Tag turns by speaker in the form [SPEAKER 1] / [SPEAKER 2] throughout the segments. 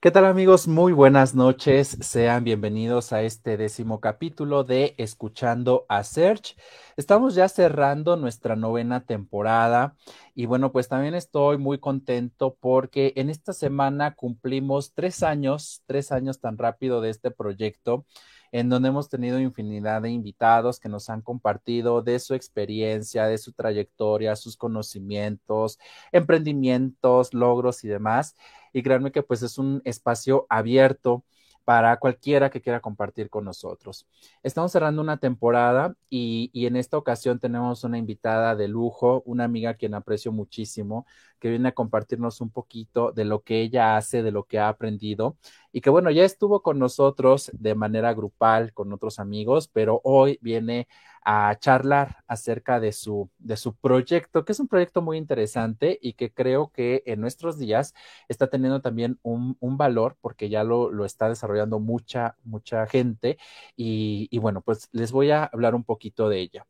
[SPEAKER 1] ¿Qué tal amigos? Muy buenas noches. Sean bienvenidos a este décimo capítulo de Escuchando a Search. Estamos ya cerrando nuestra novena temporada y bueno, pues también estoy muy contento porque en esta semana cumplimos tres años, tres años tan rápido de este proyecto en donde hemos tenido infinidad de invitados que nos han compartido de su experiencia, de su trayectoria, sus conocimientos, emprendimientos, logros y demás. Y créanme que pues es un espacio abierto para cualquiera que quiera compartir con nosotros. Estamos cerrando una temporada y, y, en esta ocasión tenemos una invitada de lujo, una amiga a quien aprecio muchísimo, que viene a compartirnos un poquito de lo que ella hace, de lo que ha aprendido y que bueno, ya estuvo con nosotros de manera grupal con otros amigos, pero hoy viene a charlar acerca de su, de su proyecto, que es un proyecto muy interesante y que creo que en nuestros días está teniendo también un, un valor porque ya lo, lo, está desarrollando mucha, mucha gente y, y bueno, pues les voy a hablar un poquito de ella.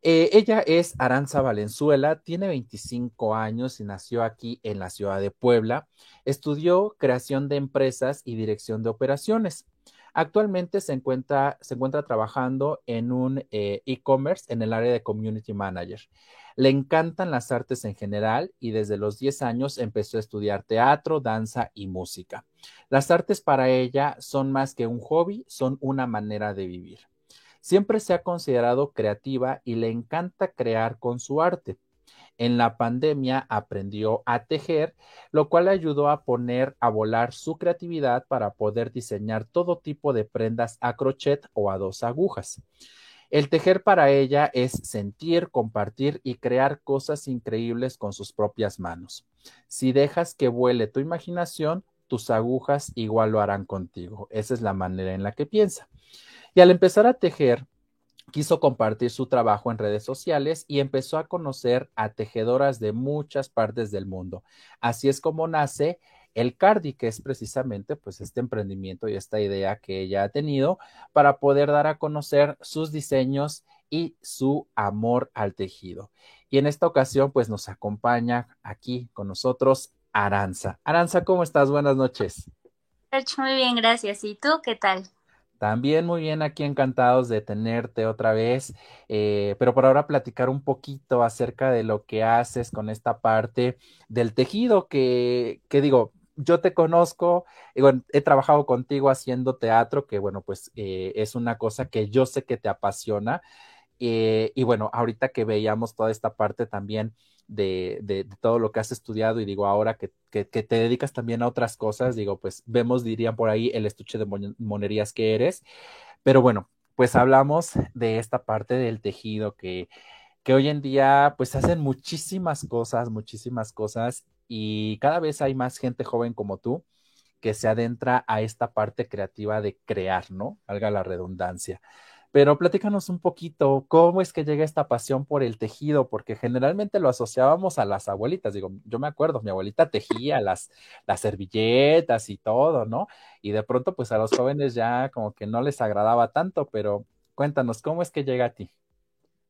[SPEAKER 1] Eh, ella es Aranza Valenzuela, tiene 25 años y nació aquí en la ciudad de Puebla. Estudió creación de empresas y dirección de operaciones. Actualmente se encuentra, trabajando en un eh, e-commerce en el área de community manager. Le encantan las artes en general y desde los 10 años empezó a estudiar teatro, danza y música. Las artes para ella son más que un hobby, son una manera de vivir. Siempre se ha considerado creativa y le encanta crear con su arte. En la pandemia aprendió a tejer, lo cual le ayudó a poner a volar su creatividad para poder diseñar todo tipo de prendas a crochet o a dos agujas. El tejer para ella es sentir, compartir y crear cosas increíbles con sus propias manos. Si dejas que vuele tu imaginación, tus agujas igual lo harán contigo. Esa es la manera en la que piensa. Y al empezar a tejer, quiso compartir su trabajo en redes sociales y empezó a conocer a tejedoras de muchas partes del mundo. Así es como nace el Cardi, que es precisamente pues este emprendimiento y esta idea que ella ha tenido para poder dar a conocer sus diseños y su amor al tejido. Y en esta ocasión pues nos acompaña aquí con nosotros Aranza. Aranza, ¿cómo estás? Buenas noches.
[SPEAKER 2] Muy bien, gracias. ¿Y tú qué tal?
[SPEAKER 1] También muy bien aquí encantados de tenerte otra vez, eh, pero por ahora platicar un poquito acerca de lo que haces con esta parte del tejido que, que digo, yo te conozco, he trabajado contigo haciendo teatro, que bueno, pues eh, es una cosa que yo sé que te apasiona. Eh, y bueno, ahorita que veíamos toda esta parte también de, de, todo lo que has estudiado y digo, ahora que, que, que, te dedicas también a otras cosas, digo, pues vemos, dirían por ahí, el estuche de monerías que eres. Pero bueno, pues hablamos de esta parte del tejido que, que hoy en día pues hacen muchísimas cosas, muchísimas cosas y cada vez hay más gente joven como tú que se adentra a esta parte creativa de crear, ¿no? Valga la redundancia. Pero platícanos un poquito, ¿cómo es que llega esta pasión por el tejido? Porque generalmente lo asociábamos a las abuelitas. Digo, yo me acuerdo, mi abuelita tejía las, las servilletas y todo, ¿no? Y de pronto, pues a los jóvenes ya como que no les agradaba tanto, pero cuéntanos, ¿cómo es que llega a ti?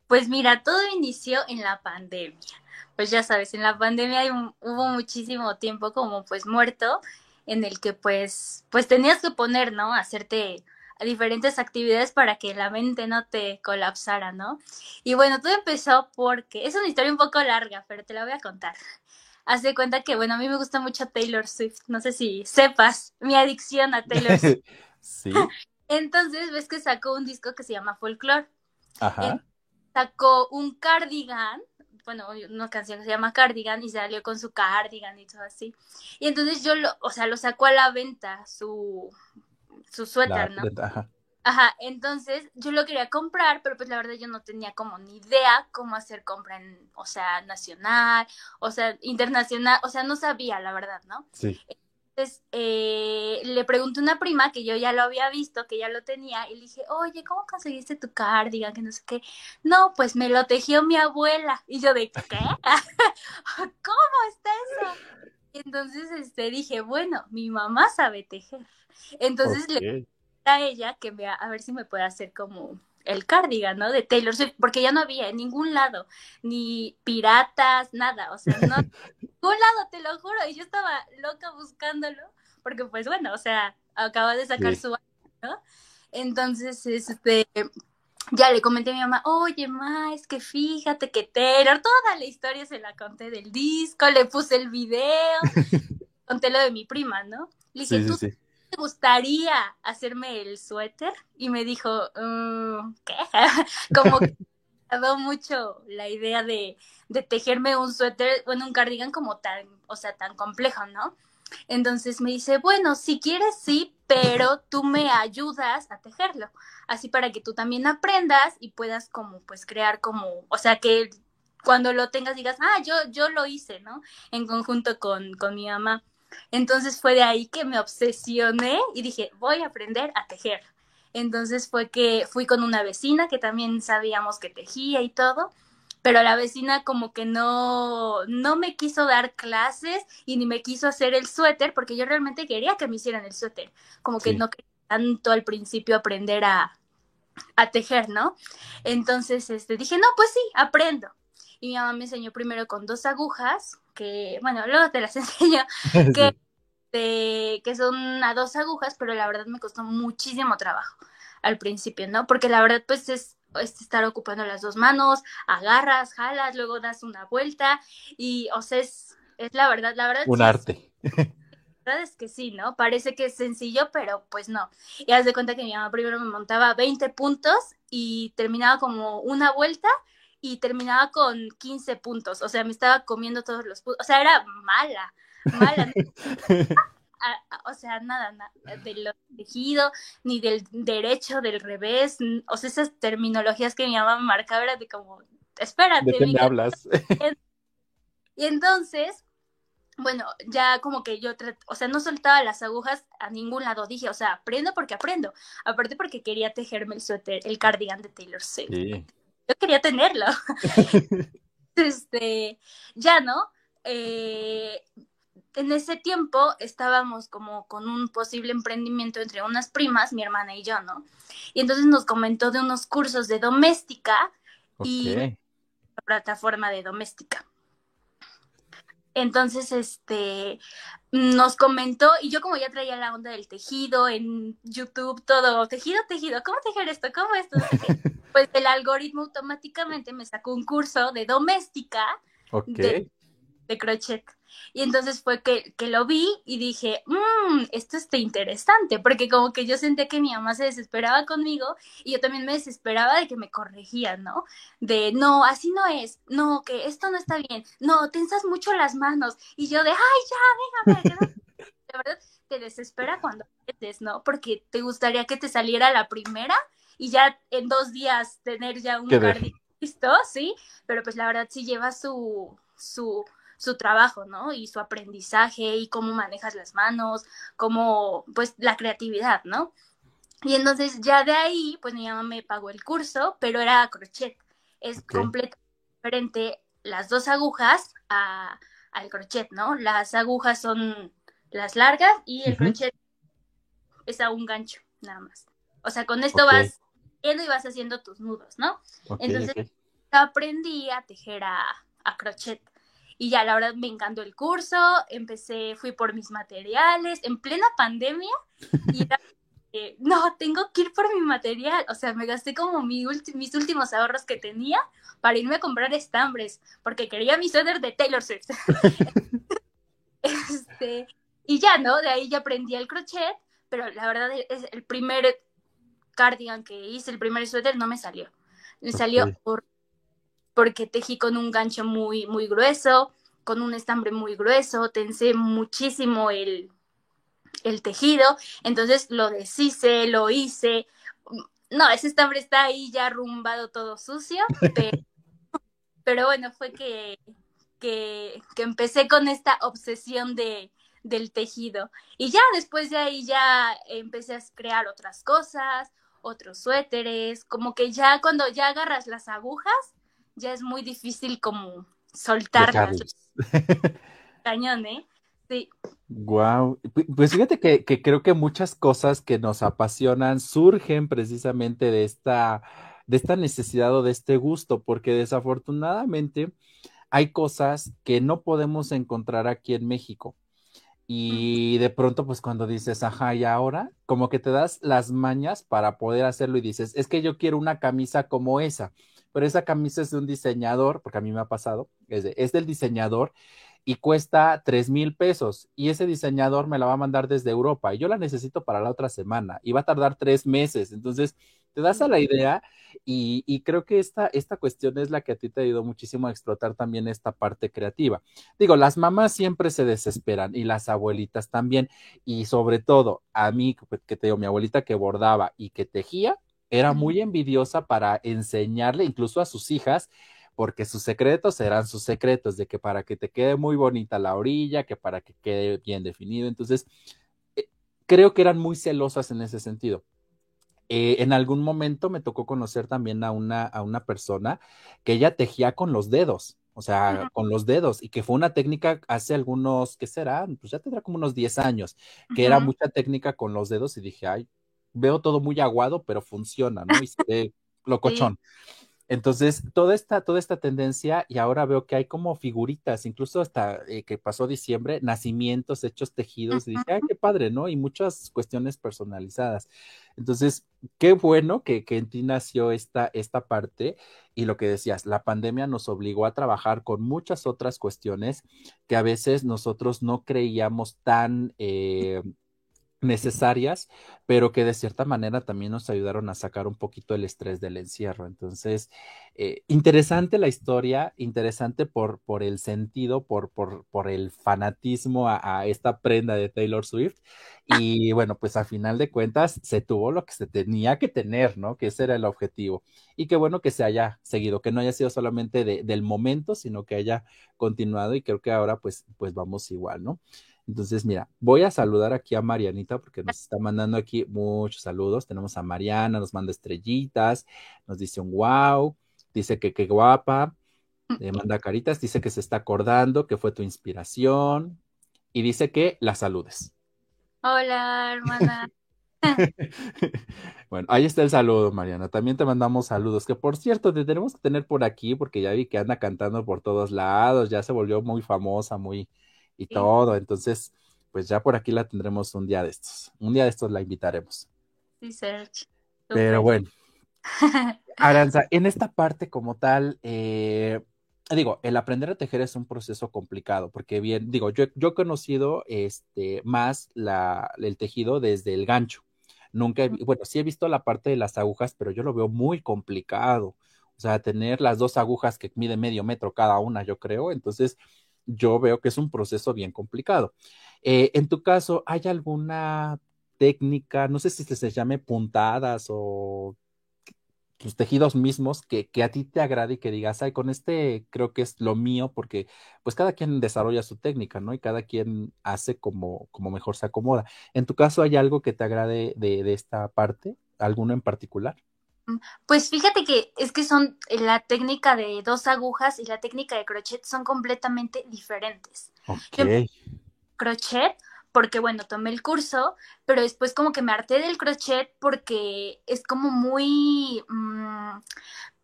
[SPEAKER 2] Pues mira, todo inició en la pandemia. Pues ya sabes, en la pandemia hubo muchísimo tiempo como pues muerto en el que pues pues tenías que poner, ¿no? Hacerte diferentes actividades para que la mente no te colapsara, ¿no? Y bueno, todo empezó porque es una historia un poco larga, pero te la voy a contar. Haz de cuenta que, bueno, a mí me gusta mucho Taylor Swift. No sé si sepas mi adicción a Taylor Swift.
[SPEAKER 1] sí.
[SPEAKER 2] Entonces, ves que sacó un disco que se llama Folklore.
[SPEAKER 1] Ajá.
[SPEAKER 2] Sacó un cardigan bueno, una canción que se llama Cardigan y salió con su cardigan y todo así. Y entonces yo lo, o sea, lo sacó a la venta, su, su suéter, ¿no?
[SPEAKER 1] Ajá.
[SPEAKER 2] Ajá, entonces yo lo quería comprar, pero pues la verdad yo no tenía como ni idea cómo hacer compra en, o sea, nacional, o sea, internacional, o sea, no sabía, la verdad, ¿no?
[SPEAKER 1] Sí.
[SPEAKER 2] Entonces eh, le pregunté a una prima que yo ya lo había visto, que ya lo tenía, y le dije, oye, ¿cómo conseguiste tu cardigan? Que no sé qué. No, pues me lo tejió mi abuela. Y yo de, ¿qué? ¿Cómo está eso? entonces este, dije, bueno, mi mamá sabe tejer. Entonces le le a ella que vea a ver si me puede hacer como el cardigan, ¿no? De Taylor Swift, porque ya no había en ningún lado, ni piratas, nada, o sea, no, ningún lado, te lo juro, y yo estaba loca buscándolo, porque pues bueno, o sea, acaba de sacar su, ¿no? Entonces, este, ya le comenté a mi mamá, oye, ma, es que fíjate que Taylor, toda la historia se la conté del disco, le puse el video, conté lo de mi prima, ¿no? Le dije, ¿tú te gustaría hacerme el suéter? Y me dijo, mm. Como que me dado mucho la idea de, de tejerme un suéter, bueno, un cardigan como tan, o sea, tan complejo, ¿no? Entonces me dice, bueno, si quieres sí, pero tú me ayudas a tejerlo, así para que tú también aprendas y puedas como pues crear como, o sea, que cuando lo tengas digas, ah, yo, yo lo hice, ¿no? En conjunto con, con mi mamá. Entonces fue de ahí que me obsesioné y dije, voy a aprender a tejer. Entonces fue que fui con una vecina que también sabíamos que tejía y todo pero la vecina como que no, no me quiso dar clases y ni me quiso hacer el suéter porque yo realmente quería que me hicieran el suéter, como que no quería tanto al principio aprender a, a tejer, ¿no? Entonces este, dije, no, pues sí, aprendo. Y mi mamá me enseñó primero con dos agujas, que, bueno, luego te las enseño, que, que son a dos agujas, pero la verdad me costó muchísimo trabajo al principio, ¿no? Porque la verdad, pues es es estar ocupando las dos manos, agarras, jalas, luego das una vuelta y, o sea, es, es la verdad, la verdad.
[SPEAKER 1] Un arte.
[SPEAKER 2] La verdad es que sí, ¿no? Parece que es sencillo, pero pues no. Y haz de cuenta que mi mamá primero me montaba 20 puntos y terminaba como una vuelta y terminaba con 15 puntos. O sea, me estaba comiendo todos los puntos. O sea, era mala, mala. o sea, nada, nada del tejido, ni del derecho, del revés, o sea, esas terminologías que mi mamá me marcaba era de como, espérate.
[SPEAKER 1] ¿De qué me hablas?
[SPEAKER 2] Y entonces, bueno, ya como que yo, o sea, no soltaba las agujas a ningún lado, dije, o sea, aprendo porque aprendo, aparte porque quería tejerme el suéter, el cardigan de Taylor Swift. Yo quería tenerlo. este, ya, ¿no? Eh, en ese tiempo estábamos como con un posible emprendimiento entre unas primas, mi hermana y yo, ¿no? Y entonces nos comentó de unos cursos de doméstica y la plataforma de doméstica. Entonces, este, nos comentó, y yo como ya traía la onda del tejido en YouTube, todo, tejido, tejido, ¿cómo tejer esto? ¿Cómo esto? pues el algoritmo automáticamente me sacó un curso de doméstica de, de crochet. Y entonces fue que, que lo vi y dije, mmm, esto está interesante, porque como que yo sentía que mi mamá se desesperaba conmigo y yo también me desesperaba de que me corregían, ¿no? De, no, así no es, no, que esto no está bien, no, tensas mucho las manos. Y yo de, ay, ya, déjame. La verdad, te desespera cuando metes, ¿no? Porque te gustaría que te saliera la primera y ya en dos días tener ya un cardigan listo, ¿sí? Pero pues la verdad sí lleva su, su, su trabajo, ¿no? Y su aprendizaje y cómo manejas las manos, cómo, pues, la creatividad, ¿no? Y entonces ya de ahí, pues mi mamá me pagó el curso, pero era crochet. Es completamente diferente las dos agujas a, al crochet, ¿no? Las agujas son las largas y el crochet es a un gancho, nada más. O sea, con esto vas yendo y vas haciendo tus nudos, ¿no? Entonces aprendí a tejer a, a crochet. Y ya la verdad me encantó el curso, empecé, fui por mis materiales en plena pandemia y no, tengo que ir por mi material. O sea, me gasté como mis últimos ahorros que tenía para irme a comprar estambres, porque quería mi suéter de Taylor Swift. este, y ya, ¿no? De ahí ya aprendí el crochet, pero la verdad es el primer cardigan que hice, el primer suéter no me salió. Me salió por porque tejí con un gancho muy, muy grueso, con un estambre muy grueso, tensé muchísimo el, el tejido, entonces lo deshice, lo hice. No, ese estambre está ahí ya arrumbado todo sucio, pero, bueno, fue que, que, que, empecé con esta obsesión de, del tejido. Y ya después de ahí ya empecé a crear otras cosas, otros suéteres, como que ya cuando ya agarras las agujas, ya es muy difícil como soltarlas. Cañón, ¿eh? Sí.
[SPEAKER 1] Wow. Pues fíjate que, que, creo que muchas cosas que nos apasionan surgen precisamente de esta, de esta necesidad o de este gusto, porque desafortunadamente hay cosas que no podemos encontrar aquí en México. Y de pronto, pues cuando dices, ajá, y ahora, como que te das las mañas para poder hacerlo y dices, es que yo quiero una camisa como esa, pero esa camisa es de un diseñador, porque a mí me ha pasado, es, es del diseñador y cuesta tres mil pesos y ese diseñador me la va a mandar desde Europa y yo la necesito para la otra semana y va a tardar tres meses. Entonces, te das a la idea y, y, creo que esta, esta cuestión es la que a ti te ha ayudado muchísimo a explotar también esta parte creativa. Digo, las mamás siempre se desesperan y las abuelitas también y sobre todo a mí, que te digo, mi abuelita que bordaba y que tejía, era muy envidiosa para enseñarle incluso a sus hijas porque sus secretos eran sus secretos, de que para que te quede muy bonita la orilla, que para que quede bien definido. Entonces, eh, creo que eran muy celosas en ese sentido. Eh, en algún momento me tocó conocer también a una, a una persona que ella tejía con los dedos, o sea, con los dedos, y que fue una técnica hace algunos, ¿qué será? Pues ya tendrá como unos 10 años, que era mucha técnica con los dedos y dije, ay, veo todo muy aguado, pero funciona, ¿no? Y se ve locochón. Entonces, toda esta, toda esta tendencia, y ahora veo que hay como figuritas, incluso hasta eh, que pasó diciembre, nacimientos hechos tejidos, y dije, ay, qué padre, ¿no? Y muchas cuestiones personalizadas. Entonces, qué bueno que, que en ti nació esta, esta parte y lo que decías, la pandemia nos obligó a trabajar con muchas otras cuestiones que a veces nosotros no creíamos tan... Eh, necesarias, pero que de cierta manera también nos ayudaron a sacar un poquito el estrés del encierro. Entonces, eh, interesante la historia, interesante por, por el sentido, por, por, por el fanatismo a, esta prenda de Taylor Swift. Y bueno, pues a final de cuentas se tuvo lo que se tenía que tener, ¿no? Que ese era el objetivo. Y qué bueno que se haya seguido, que no haya sido solamente de, del momento, sino que haya continuado y creo que ahora pues, pues vamos igual, ¿no? Entonces, mira, voy a saludar aquí a Marianita porque nos está mandando aquí muchos saludos. Tenemos a Mariana, nos manda estrellitas, nos dice un wow, dice que qué guapa, le manda caritas, dice que se está acordando, que fue tu inspiración y dice que la saludes.
[SPEAKER 2] Hola, hermana.
[SPEAKER 1] bueno, ahí está el saludo, Mariana. También te mandamos saludos, que por cierto, te tenemos que tener por aquí porque ya vi que anda cantando por todos lados, ya se volvió muy famosa, muy, y sí. todo. Entonces, pues ya por aquí la tendremos un día de estos. Un día de estos la invitaremos.
[SPEAKER 2] Sí, Serge.
[SPEAKER 1] Pero bueno. Aranza, en esta parte como tal, eh, digo, el aprender a tejer es un proceso complicado, porque bien, digo, yo, yo he conocido este, más la, el tejido desde el gancho. Nunca, he, bueno, sí he visto la parte de las agujas, pero yo lo veo muy complicado. O sea, tener las dos agujas que miden medio metro cada una, yo creo. Entonces, yo veo que es un proceso bien complicado. Eh, en tu caso, ¿hay alguna técnica, no sé si se llame puntadas o tus tejidos mismos que, a ti te agrade y que digas, ay, con este creo que es lo mío, porque pues cada quien desarrolla su técnica, ¿no? Y cada quien hace como, como mejor se acomoda. En tu caso, ¿hay algo que te agrade de, de esta parte? ¿Alguno en particular?
[SPEAKER 2] Pues fíjate que es que son la técnica de dos agujas y la técnica de crochet son completamente diferentes.
[SPEAKER 1] Okay.
[SPEAKER 2] crochet, porque bueno, tomé el curso, pero después como que me harté del crochet porque es como muy... Mmm,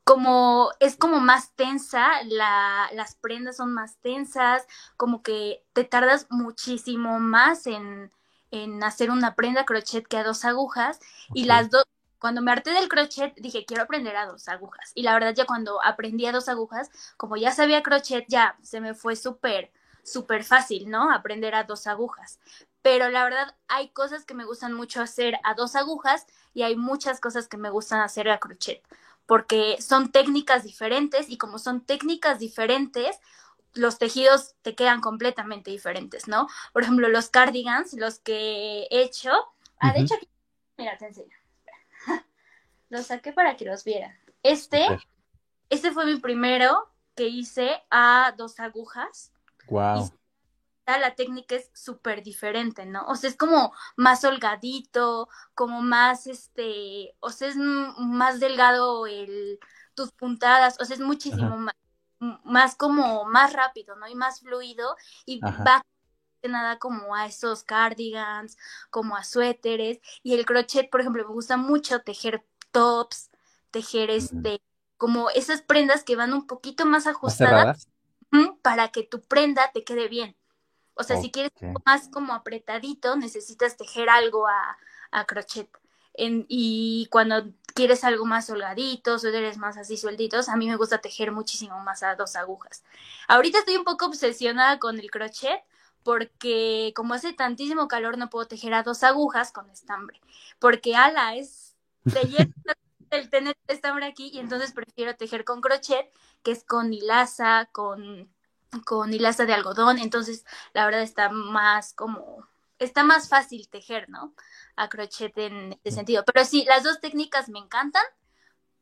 [SPEAKER 2] como es como más tensa, la, las prendas son más tensas, como que te tardas muchísimo más en, en hacer una prenda crochet que a dos agujas okay. y las dos cuando me harté del crochet, dije, quiero aprender a dos agujas. Y la verdad, ya cuando aprendí a dos agujas, como ya sabía crochet, ya se me fue súper, súper fácil, ¿no? Aprender a dos agujas. Pero la verdad, hay cosas que me gustan mucho hacer a dos agujas y hay muchas cosas que me gustan hacer a crochet, porque son técnicas diferentes y como son técnicas diferentes, los tejidos te quedan completamente diferentes, ¿no? Por ejemplo, los cardigans, los que he hecho, ah, uh -huh. de hecho aquí, mira, te enseño los saqué para que los vieran. Este, okay. este fue mi primero que hice a dos agujas.
[SPEAKER 1] Wow.
[SPEAKER 2] Y la técnica es súper diferente, ¿no? O sea, es como más holgadito, como más, este, o sea, es más delgado el, tus puntadas, o sea, es muchísimo más, más como más rápido, ¿no? Y más fluido y Ajá. va nada como a esos cardigans, como a suéteres. Y el crochet, por ejemplo, me gusta mucho tejer tops, tejer este, como esas prendas que van un poquito más ajustadas para que tu prenda te quede bien. O sea, si quieres más como apretadito, necesitas tejer algo a, a crochet. En, y cuando quieres algo más holgadito, suéteres más así suelditos, a mí me gusta tejer muchísimo más a dos agujas. Ahorita estoy un poco obsesionada con el crochet porque como hace tantísimo calor no puedo tejer a dos agujas con estambre, porque ala es te el tener estambre aquí y entonces prefiero tejer con crochet, que es con hilaza, con con hilaza de algodón, entonces la verdad está más como está más fácil tejer, ¿no? A crochet en ese sentido. Pero sí, las dos técnicas me encantan,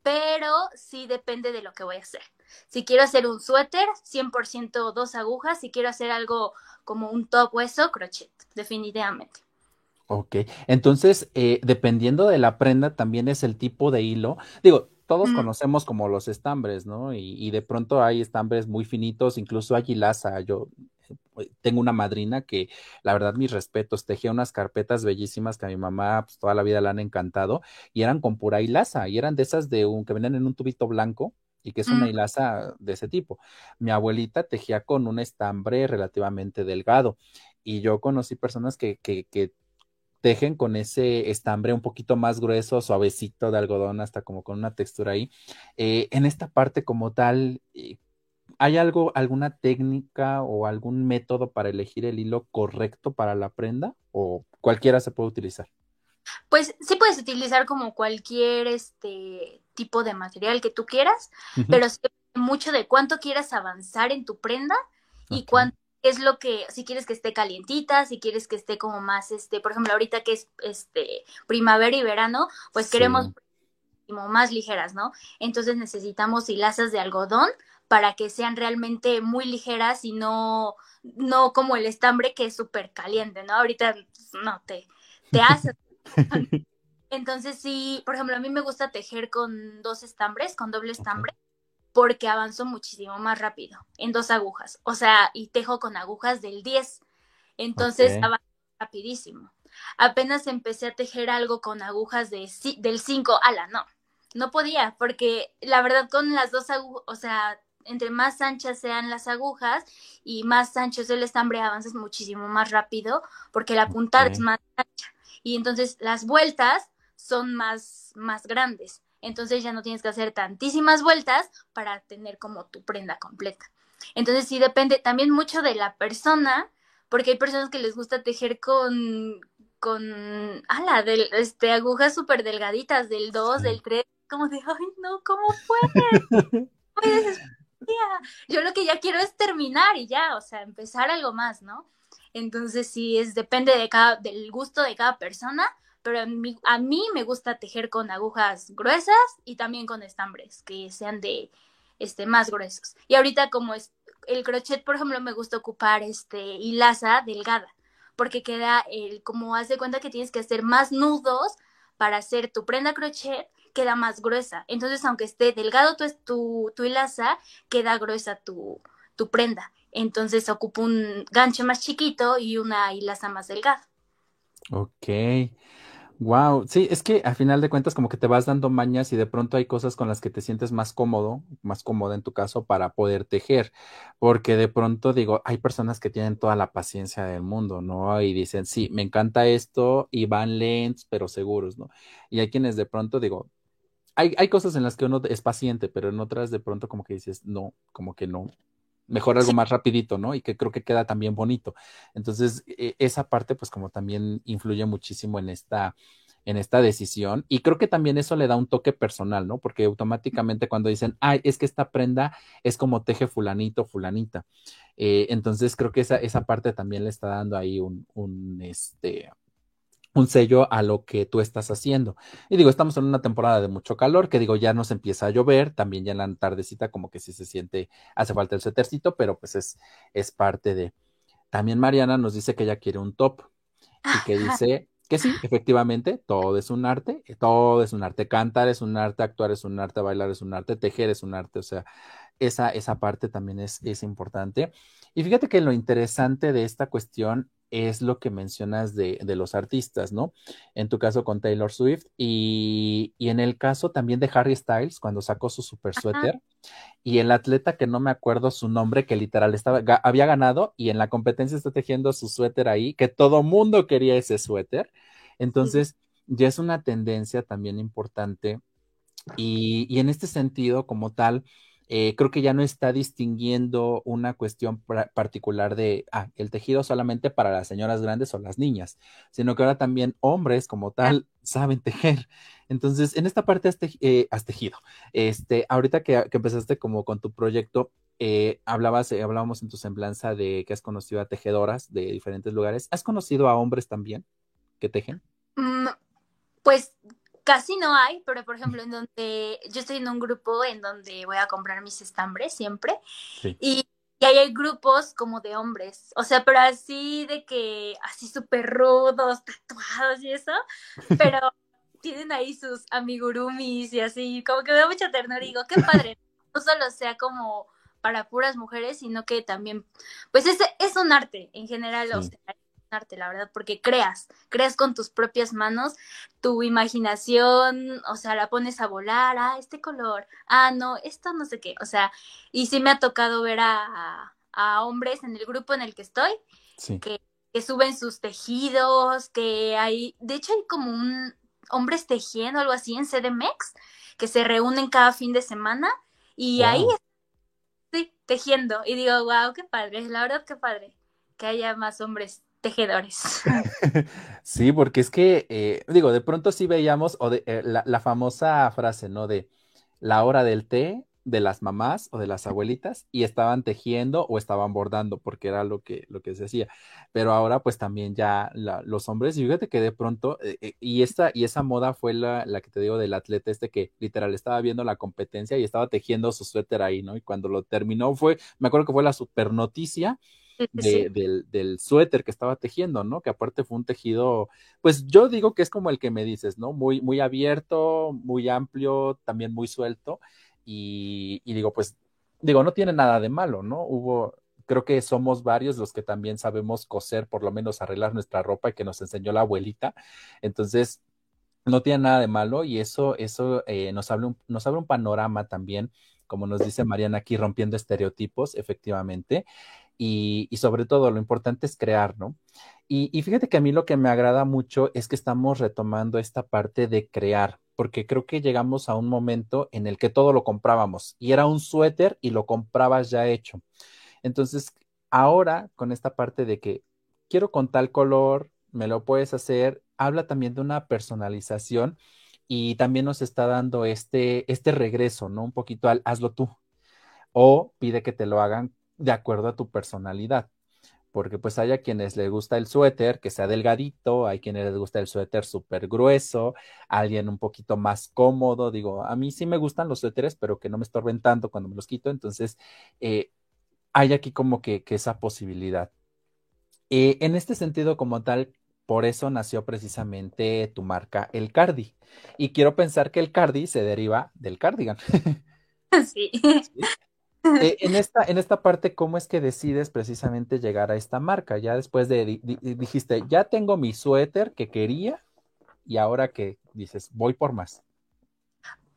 [SPEAKER 2] pero sí depende de lo que voy a hacer. Si quiero hacer un suéter, 100% dos agujas. Si quiero hacer algo como un top hueso, crochet, definitivamente.
[SPEAKER 1] Ok, entonces, eh, dependiendo de la prenda, también es el tipo de hilo. Digo, todos conocemos como los estambres, ¿no? Y, de pronto hay estambres muy finitos, incluso hay hilaza. Yo eh, tengo una madrina que, la verdad, mis respetos, tejía unas carpetas bellísimas que a mi mamá pues, toda la vida le han encantado y eran con pura hilaza y eran de esas de un que venían en un tubito blanco y que es una mm. hilaza de ese tipo. Mi abuelita tejía con un estambre relativamente delgado y yo conocí personas que, que, que tejen con ese estambre un poquito más grueso, suavecito de algodón, hasta como con una textura ahí. Eh, en esta parte como tal, eh, ¿hay algo, alguna técnica o algún método para elegir el hilo correcto para la prenda o cualquiera se puede utilizar?
[SPEAKER 2] Pues sí puedes utilizar como cualquier este tipo de material que tú quieras, pero mucho de cuánto quieras avanzar en tu prenda y cuánto es lo que, si quieres que esté calientita, si quieres que esté como más, este, por ejemplo, ahorita que es este primavera y verano, pues queremos como más ligeras, ¿no? Entonces necesitamos hilazas de algodón para que sean realmente muy ligeras y no, no como el estambre que es súper caliente, ¿no? Ahorita pues, no te, te hace. Entonces sí, por ejemplo, a mí me gusta tejer con dos estambres, con doble estambre porque avanzo muchísimo más rápido en dos agujas. O sea, y tejo con agujas del 10. Entonces avanzo rapidísimo. Apenas empecé a tejer algo con agujas de, del 5, ala, no. No podía, porque la verdad con las dos agujas, o sea, entre más anchas sean las agujas y más ancho es el estambre, avanzas muchísimo más rápido porque la punta es más ancha. Y entonces las vueltas son más, más grandes entonces ya no tienes que hacer tantísimas vueltas para tener como tu prenda completa. Entonces sí depende también mucho de la persona, porque hay personas que les gusta tejer con, con, ala, del, este, agujas súper delgaditas, del 2, del 3, como de, ay, no, ¿cómo puedes? Yo lo que ya quiero es terminar y ya, o sea, empezar algo más, ¿no? Entonces sí, es, depende de cada, del gusto de cada persona, pero a mí, me gusta tejer con agujas gruesas y también con estambres que sean de este más gruesos. Y ahorita como es el crochet, por ejemplo, me gusta ocupar este hilaza delgada, porque queda el como haz de cuenta que tienes que hacer más nudos para hacer tu prenda crochet, queda más gruesa. Entonces, aunque esté delgado tu, tu, tu hilaza, queda gruesa tu, tu prenda. Entonces ocupo un gancho más chiquito y una hilaza más delgada.
[SPEAKER 1] Ok. Wow, sí, es que a final de cuentas como que te vas dando mañas y de pronto hay cosas con las que te sientes más cómodo, más cómoda en tu caso para poder tejer, porque de pronto digo, hay personas que tienen toda la paciencia del mundo, ¿no? Y dicen, sí, me encanta esto y van lents, pero seguros, ¿no? Y hay quienes de pronto digo, hay, hay cosas en las que uno es paciente, pero en otras de pronto como que dices, no, como que no, mejor algo más rapidito, ¿no? Y que creo que queda también bonito. Entonces, e, esa parte, pues como también influye muchísimo en esta, en esta decisión. Y creo que también eso le da un toque personal, ¿no? Porque automáticamente cuando dicen, ay, es que esta prenda es como teje fulanito, fulanita. Eh, entonces, creo que esa, esa parte también le está dando ahí un, un, este, un sello a lo que tú estás haciendo. Y digo, estamos en una temporada de mucho calor, que digo, ya nos empieza a llover, también ya en la tardecita como que sí se siente, hace falta el suétercito, pero pues es, es parte de... También Mariana nos dice que ella quiere un top y que dice que sí, efectivamente, todo es un arte, todo es un arte, cantar es un arte, actuar es un arte, bailar es un arte, tejer es un arte, o sea, esa, esa parte también es, es importante. Y fíjate que lo interesante de esta cuestión es lo que mencionas de, de, los artistas, ¿no? En tu caso con Taylor Swift y, y, en el caso también de Harry Styles cuando sacó su super suéter y el atleta que no me acuerdo su nombre que literal estaba había ganado y en la competencia está tejiendo su suéter ahí que todo mundo quería ese suéter. Entonces, sí. ya es una tendencia también importante y, y en este sentido como tal eh, creo que ya no está distinguiendo una cuestión particular de, ah, el tejido solamente para las señoras grandes o las niñas, sino que ahora también hombres como tal saben tejer. Entonces, en esta parte has, te, eh, has tejido. Este, ahorita que, que, empezaste como con tu proyecto, eh, hablabas, hablábamos en tu semblanza de que has conocido a tejedoras de diferentes lugares. ¿Has conocido a hombres también que tejen?
[SPEAKER 2] Mm, pues casi no hay, pero por ejemplo, en donde yo estoy en un grupo en donde voy a comprar mis estambres siempre sí. y, y, ahí hay grupos como de hombres, o sea, pero así de que, así súper rudos, tatuados y eso, pero tienen ahí sus amigurumis y así, como que me da mucha ternura y digo, qué padre, no solo sea como para puras mujeres, sino que también, pues es, es un arte en general, sí. o sea, arte, la verdad, porque creas, creas con tus propias manos, tu imaginación, o sea, la pones a volar, ah, este color, ah, no, esto no sé qué, o sea, y sí me ha tocado ver a, a hombres en el grupo en el que estoy,
[SPEAKER 1] sí.
[SPEAKER 2] que, que, suben sus tejidos, que hay, de hecho hay como un hombres tejiendo, algo así en CDMX, que se reúnen cada fin de semana y wow. ahí sí, tejiendo, y digo, wow, qué padre, la verdad, qué padre que haya más hombres tejedores.
[SPEAKER 1] sí, porque es que, eh, digo, de pronto sí veíamos o de, eh, la, la, famosa frase, ¿no? De la hora del té de las mamás o de las abuelitas y estaban tejiendo o estaban bordando porque era lo que, lo que se hacía. Pero ahora pues también ya la, los hombres, y fíjate que de pronto, eh, y, esta, y esa moda fue la, la, que te digo del atleta este que literal estaba viendo la competencia y estaba tejiendo su suéter ahí, ¿no? Y cuando lo terminó fue, me acuerdo que fue la super noticia de, sí. del, del, suéter que estaba tejiendo, ¿no? Que aparte fue un tejido, pues yo digo que es como el que me dices, ¿no? Muy, muy abierto, muy amplio, también muy suelto. Y, y digo, pues, digo, no tiene nada de malo, ¿no? Hubo, creo que somos varios los que también sabemos coser, por lo menos arreglar nuestra ropa y que nos enseñó la abuelita. Entonces, no tiene nada de malo y eso, eso eh, nos, abre un, nos abre un panorama también, como nos dice Mariana aquí, rompiendo estereotipos, efectivamente. Y, sobre todo lo importante es crear, ¿no? Y, y, fíjate que a mí lo que me agrada mucho es que estamos retomando esta parte de crear, porque creo que llegamos a un momento en el que todo lo comprábamos y era un suéter y lo comprabas ya hecho. Entonces, ahora con esta parte de que quiero con tal color, me lo puedes hacer, habla también de una personalización y también nos está dando este, este regreso, ¿no? Un poquito al hazlo tú o pide que te lo hagan de acuerdo a tu personalidad. Porque pues hay a quienes les gusta el suéter que sea delgadito, hay quienes les gusta el suéter súper grueso, alguien un poquito más cómodo. Digo, a mí sí me gustan los suéteres, pero que no me estorben tanto cuando me los quito. Entonces, eh, hay aquí como que, que esa posibilidad. Eh, en este sentido, como tal, por eso nació precisamente tu marca, el Cardi. Y quiero pensar que el Cardi se deriva del cardigan.
[SPEAKER 2] sí.
[SPEAKER 1] ¿Sí? Eh, en, esta, en esta parte, ¿cómo es que decides precisamente llegar a esta marca? Ya después de, di, di, dijiste, ya tengo mi suéter que quería y ahora que dices, voy por más.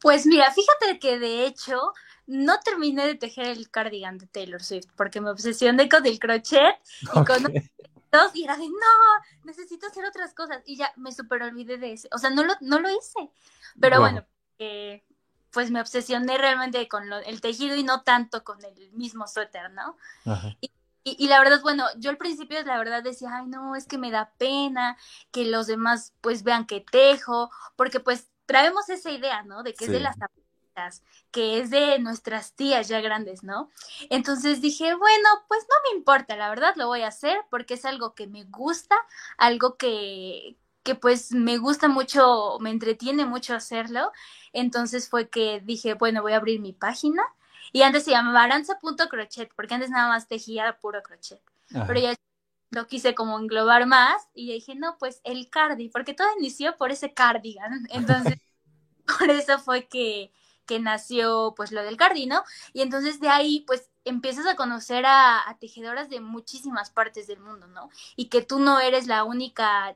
[SPEAKER 2] Pues mira, fíjate que de hecho no terminé de tejer el cardigan de Taylor Swift porque me obsesioné con el crochet y okay. con y era de, no, necesito hacer otras cosas y ya me super olvidé de ese. O sea, no lo, no lo hice. Pero wow. bueno, eh, pues me obsesioné realmente con lo, el tejido y no tanto con el mismo suéter, ¿no? Y, y, y, la verdad, bueno, yo al principio la verdad decía, ay, no, es que me da pena que los demás pues vean que tejo, porque pues traemos esa idea, ¿no? De que sí. es de las abuelitas, que es de nuestras tías ya grandes, ¿no? Entonces dije, bueno, pues no me importa, la verdad lo voy a hacer porque es algo que me gusta, algo que, que pues me gusta mucho, me entretiene mucho hacerlo. Entonces fue que dije, bueno, voy a abrir mi página. Y antes se llamaba aranza.crochet, porque antes nada más tejía puro crochet. Ajá. Pero ya lo quise como englobar más y dije, no, pues el cardi, porque todo inició por ese cardigan. Entonces, por eso fue que, que nació pues lo del cardino y entonces de ahí pues empiezas a conocer a, a, tejedoras de muchísimas partes del mundo, ¿no? Y que tú no eres la única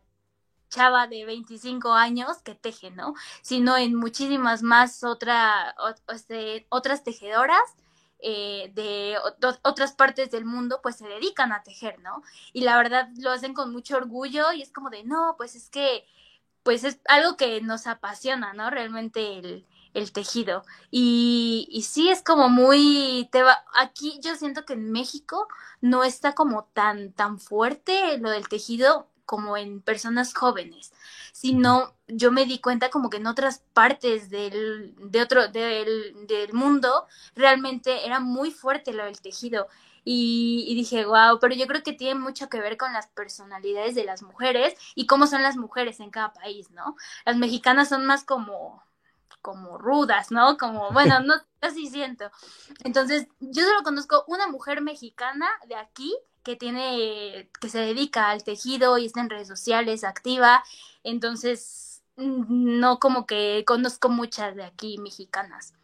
[SPEAKER 2] chava de 25 años que teje, ¿no? Sino en muchísimas más otra, este, otras tejedoras eh, de otras partes del mundo, pues se dedican a tejer, ¿no? Y la verdad lo hacen con mucho orgullo y es como de, no, pues es que, pues es algo que nos apasiona, ¿no? Realmente el, tejido. Y, y sí es como muy, te va, aquí yo siento que en México no está como tan, tan fuerte lo del tejido como en personas jóvenes, sino yo me di cuenta como que en otras partes del, de otro, del, del mundo realmente era muy fuerte lo del tejido. Y, y, dije, wow, pero yo creo que tiene mucho que ver con las personalidades de las mujeres y cómo son las mujeres en cada país, ¿no? Las mexicanas son más como, como rudas, ¿no? Como, bueno, no, así siento. Entonces, yo solo conozco una mujer mexicana de aquí que tiene, que se dedica al tejido y está en redes sociales, activa, entonces mm, no como que conozco muchas de aquí mexicanas,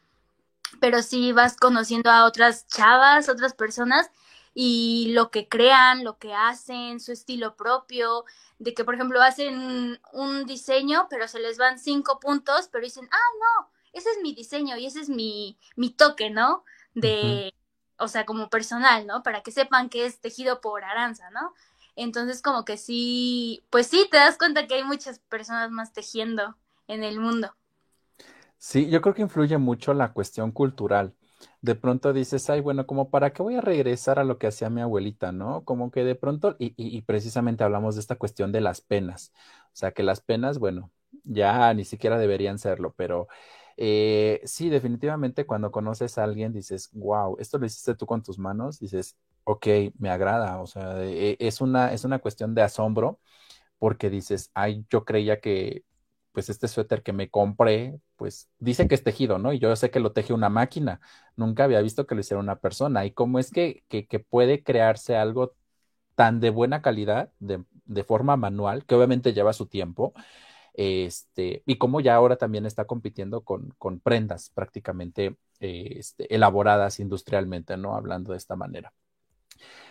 [SPEAKER 2] pero sí vas conociendo a otras chavas, otras personas y lo que crean, lo que hacen, su estilo propio, de que por ejemplo hacen un diseño, pero se les van cinco puntos, pero dicen, ah, no, ese es mi diseño y ese es mi, mi toque, ¿no? De, o sea, como personal, ¿no? Para que sepan que es tejido por Aranza, ¿no? Entonces, como que sí, pues sí, te das cuenta que hay muchas personas más tejiendo en el mundo.
[SPEAKER 1] Sí, yo creo que influye mucho la cuestión cultural. De pronto dices, ay, bueno, como para qué voy a regresar a lo que hacía mi abuelita, ¿no? Como que de pronto, y, y, y precisamente hablamos de esta cuestión de las penas. O sea, que las penas, bueno, ya ni siquiera deberían serlo, pero eh, sí, definitivamente cuando conoces a alguien dices, wow, esto lo hiciste tú con tus manos, dices, ok, me agrada, o sea, e, es una, es una cuestión de asombro porque dices, ay, yo creía que pues este suéter que me compré, pues dice que es tejido, ¿no? Y yo sé que lo teje una máquina, nunca había visto que lo hiciera una persona. ¿Y cómo es que, que, que puede crearse algo tan de buena calidad, de, de forma manual, que obviamente lleva su tiempo? Este, y como ya ahora también está compitiendo con, prendas prácticamente eh, este, elaboradas industrialmente, ¿no? Hablando de esta manera.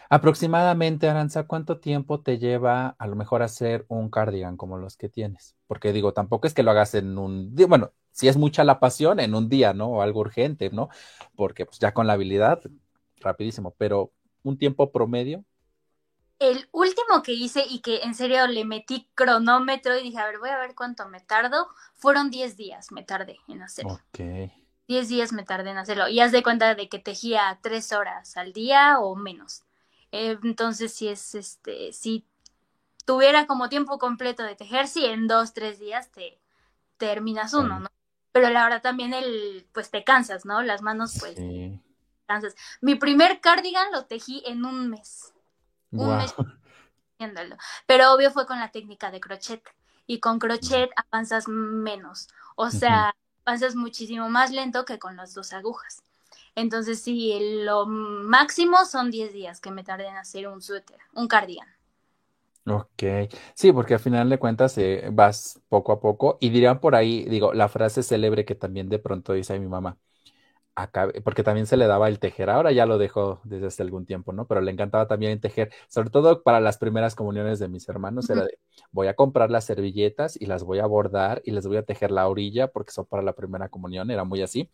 [SPEAKER 1] Aproximadamente, Aranza, ¿cuánto tiempo te lleva a lo mejor hacer un cardigan como los que tienes? Porque digo, tampoco es que lo hagas en un día, bueno, si es mucha la pasión, en un día, ¿no? O algo urgente, ¿no? Porque pues ya con la habilidad, rapidísimo, pero un tiempo promedio,
[SPEAKER 2] el último que hice y que en serio le metí cronómetro y dije, a ver, voy a ver cuánto me tardo, fueron 10 días, me tardé en hacerlo.
[SPEAKER 1] Ok.
[SPEAKER 2] 10 días me tardé en hacerlo. Y haz de cuenta de que tejía 3 horas al día o menos. Eh, entonces, si es este, si tuviera como tiempo completo de tejer, sí, en 2, 3 días te terminas uno, ¿no? Pero la verdad también el, pues te cansas, ¿no? Las manos, pues, sí. cansas. Mi primer cardigan lo tejí en un mes un mes haciéndolo. Pero obvio fue con la técnica de crochet. Y con crochet avanzas menos. O sea, uh -huh. avanzas muchísimo más lento que con las dos agujas. Entonces, sí, lo máximo son 10 días que me tardé en hacer un suéter, un cardigan.
[SPEAKER 1] Ok, sí, porque al final de cuentas eh, vas poco a poco y dirían por ahí, digo, la frase célebre que también de pronto dice mi mamá, acabe, porque también se le daba el tejer, ahora ya lo dejó desde hace algún tiempo, ¿no? Pero le encantaba también tejer, sobre todo para las primeras comuniones de mis hermanos, uh -huh. era de, voy a comprar las servilletas y las voy a bordar y les voy a tejer la orilla porque son para la primera comunión, era muy así,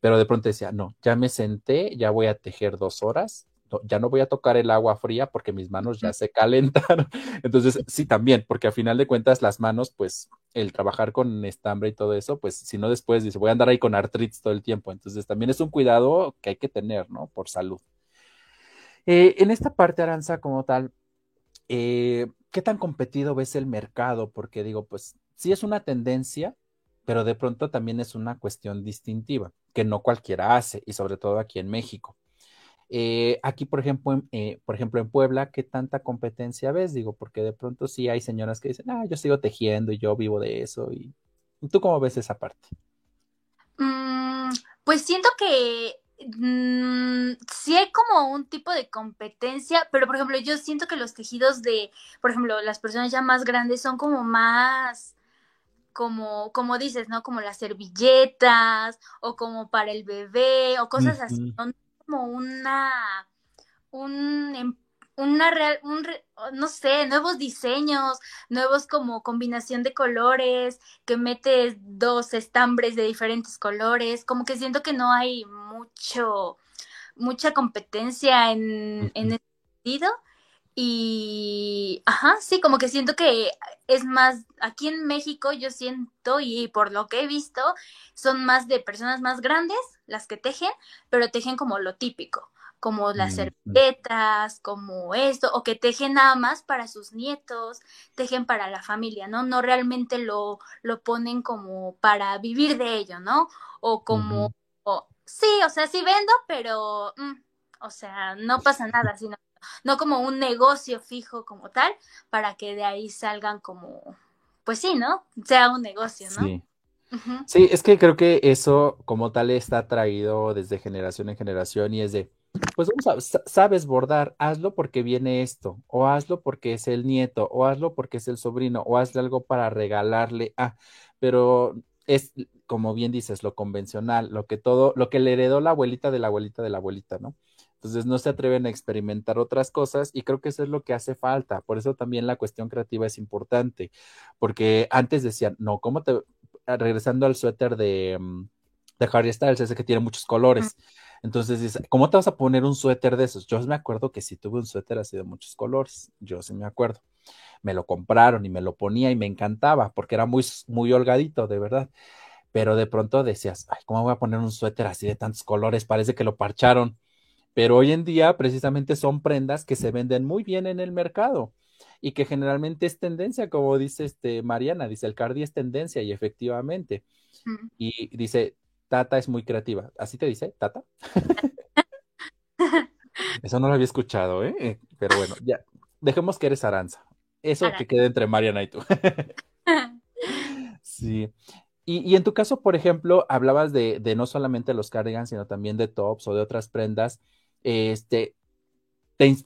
[SPEAKER 1] pero de pronto decía, no, ya me senté, ya voy a tejer dos horas, ya no voy a tocar el agua fría porque mis manos ya se calentaron. Entonces, sí, también, porque a final de cuentas las manos, pues el trabajar con estambre y todo eso, pues si no después dice, voy a andar ahí con artritis todo el tiempo. Entonces, también es un cuidado que hay que tener, ¿no? Por salud. Eh, en esta parte, Aranza, como tal, eh, ¿qué tan competido ves el mercado? Porque digo, pues sí es una tendencia, pero de pronto también es una cuestión distintiva, que no cualquiera hace, y sobre todo aquí en México. Eh, aquí, por ejemplo, en, eh, por ejemplo, en Puebla, ¿qué tanta competencia ves? Digo, porque de pronto sí hay señoras que dicen, ah, yo sigo tejiendo y yo vivo de eso. ¿Y tú cómo ves esa parte?
[SPEAKER 2] Mm, pues siento que mm, sí hay como un tipo de competencia, pero por ejemplo, yo siento que los tejidos de, por ejemplo, las personas ya más grandes son como más como, como dices, ¿no? Como las servilletas o como para el bebé o cosas así, como una, un, em, una real, un, no sé, nuevos diseños, nuevos como combinación de colores, que metes dos estambres de diferentes colores, como que siento que no hay mucho, mucha competencia en, en ese sentido. Y, ajá, sí, como que siento que es más, aquí en México yo siento y por lo que he visto, son más de personas más grandes las que tejen, pero tejen como lo típico, como las servilletas, como esto, o que tejen nada más para sus nietos, tejen para la familia, ¿no? No realmente lo, lo ponen como para vivir de ello, ¿no? O como, sí, o sea, sí vendo, pero, mm, o sea, no pasa nada, sino no como un negocio fijo como tal, para que de ahí salgan como, pues sí, ¿no? Sea un negocio, ¿no?
[SPEAKER 1] Sí. Sí, es que creo que eso como tal está traído desde generación en generación y es de, pues vamos a, sabes bordar, hazlo porque viene esto, o hazlo porque es el nieto, o hazlo porque es el sobrino, o hazle algo para regalarle a, pero es como bien dices, lo convencional, lo que todo, lo que le heredó la abuelita de la abuelita de la abuelita, ¿no? Entonces no se atreven a experimentar otras cosas y creo que eso es lo que hace falta. Por eso también la cuestión creativa es importante, porque antes decían, no, ¿cómo te... Regresando al suéter de, mm, de Harry Styles, ese que tiene muchos colores. Entonces dice, ¿cómo te vas a poner un suéter de esos? Yo me acuerdo que sí tuve un suéter así de muchos colores, yo sí me acuerdo. Me lo compraron y me lo ponía y me encantaba porque era muy, muy holgadito, de verdad. Pero de pronto decías, ay, ¿cómo voy a poner un suéter así de tantos colores? Parece que lo parcharon. Pero hoy en día precisamente son prendas que se venden muy bien en el mercado y que generalmente es tendencia, como dice este Mariana, dice el Cardi es tendencia y efectivamente. Y dice, Tata es muy creativa. ¿Así te dice, Tata? Eso no lo había escuchado, ¿eh? Pero bueno, ya, dejemos que eres Aranza. Eso que quede entre Mariana y tú. sí. Y, en tu caso, por ejemplo, hablabas de, de no solamente los cardigans, sino también de tops o de otras prendas este,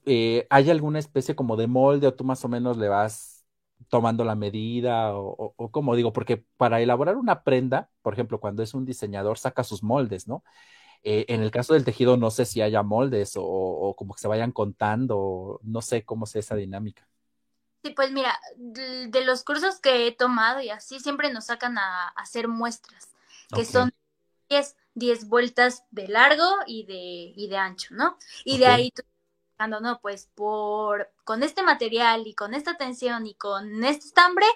[SPEAKER 1] eh, ¿hay alguna especie como de molde o tú más o menos le vas tomando la medida o, como digo? Porque para elaborar una prenda, por ejemplo, cuando es un diseñador saca sus moldes, ¿no? Eh, en el caso del tejido no sé si haya moldes o, como que se vayan contando, no sé cómo sea esa dinámica.
[SPEAKER 2] Sí, pues mira, de los cursos que he tomado y así siempre nos sacan a, hacer muestras, que son 10 10 vueltas de largo y de, y de ancho, ¿no? Y de ahí tú no, pues por con este material y con esta tensión y con este estambre,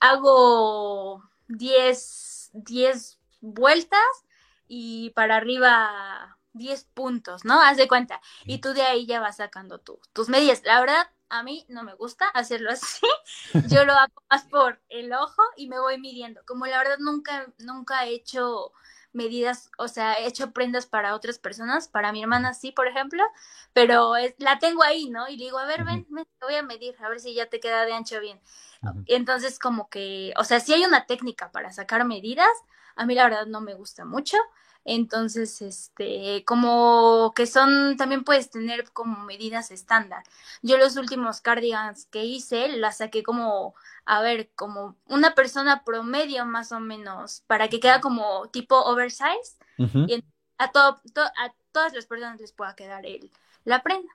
[SPEAKER 2] hago 10, 10 vueltas y para arriba 10 puntos, ¿no? Haz de cuenta. Y tú de ahí ya vas sacando tus medidas. La verdad, a mí no me gusta hacerlo así. Yo lo hago más por el ojo y me voy midiendo. Como la verdad nunca, nunca he hecho medidas, o sea, he hecho prendas para otras personas, para mi hermana sí, por ejemplo, pero la tengo ahí, ¿no? Y le digo, a ver, ven, me voy a medir, a ver si ya te queda de ancho bien. Entonces, como que, o sea, si hay una técnica para sacar medidas, a mí la verdad no me gusta mucho, entonces, este, como que son, también puedes tener como medidas estándar. Yo los últimos cardigans que hice, las saqué como, a ver, como una persona promedio más o menos, para que quede como tipo oversize. Y a, todo, a todas las personas les pueda quedar el, la prenda.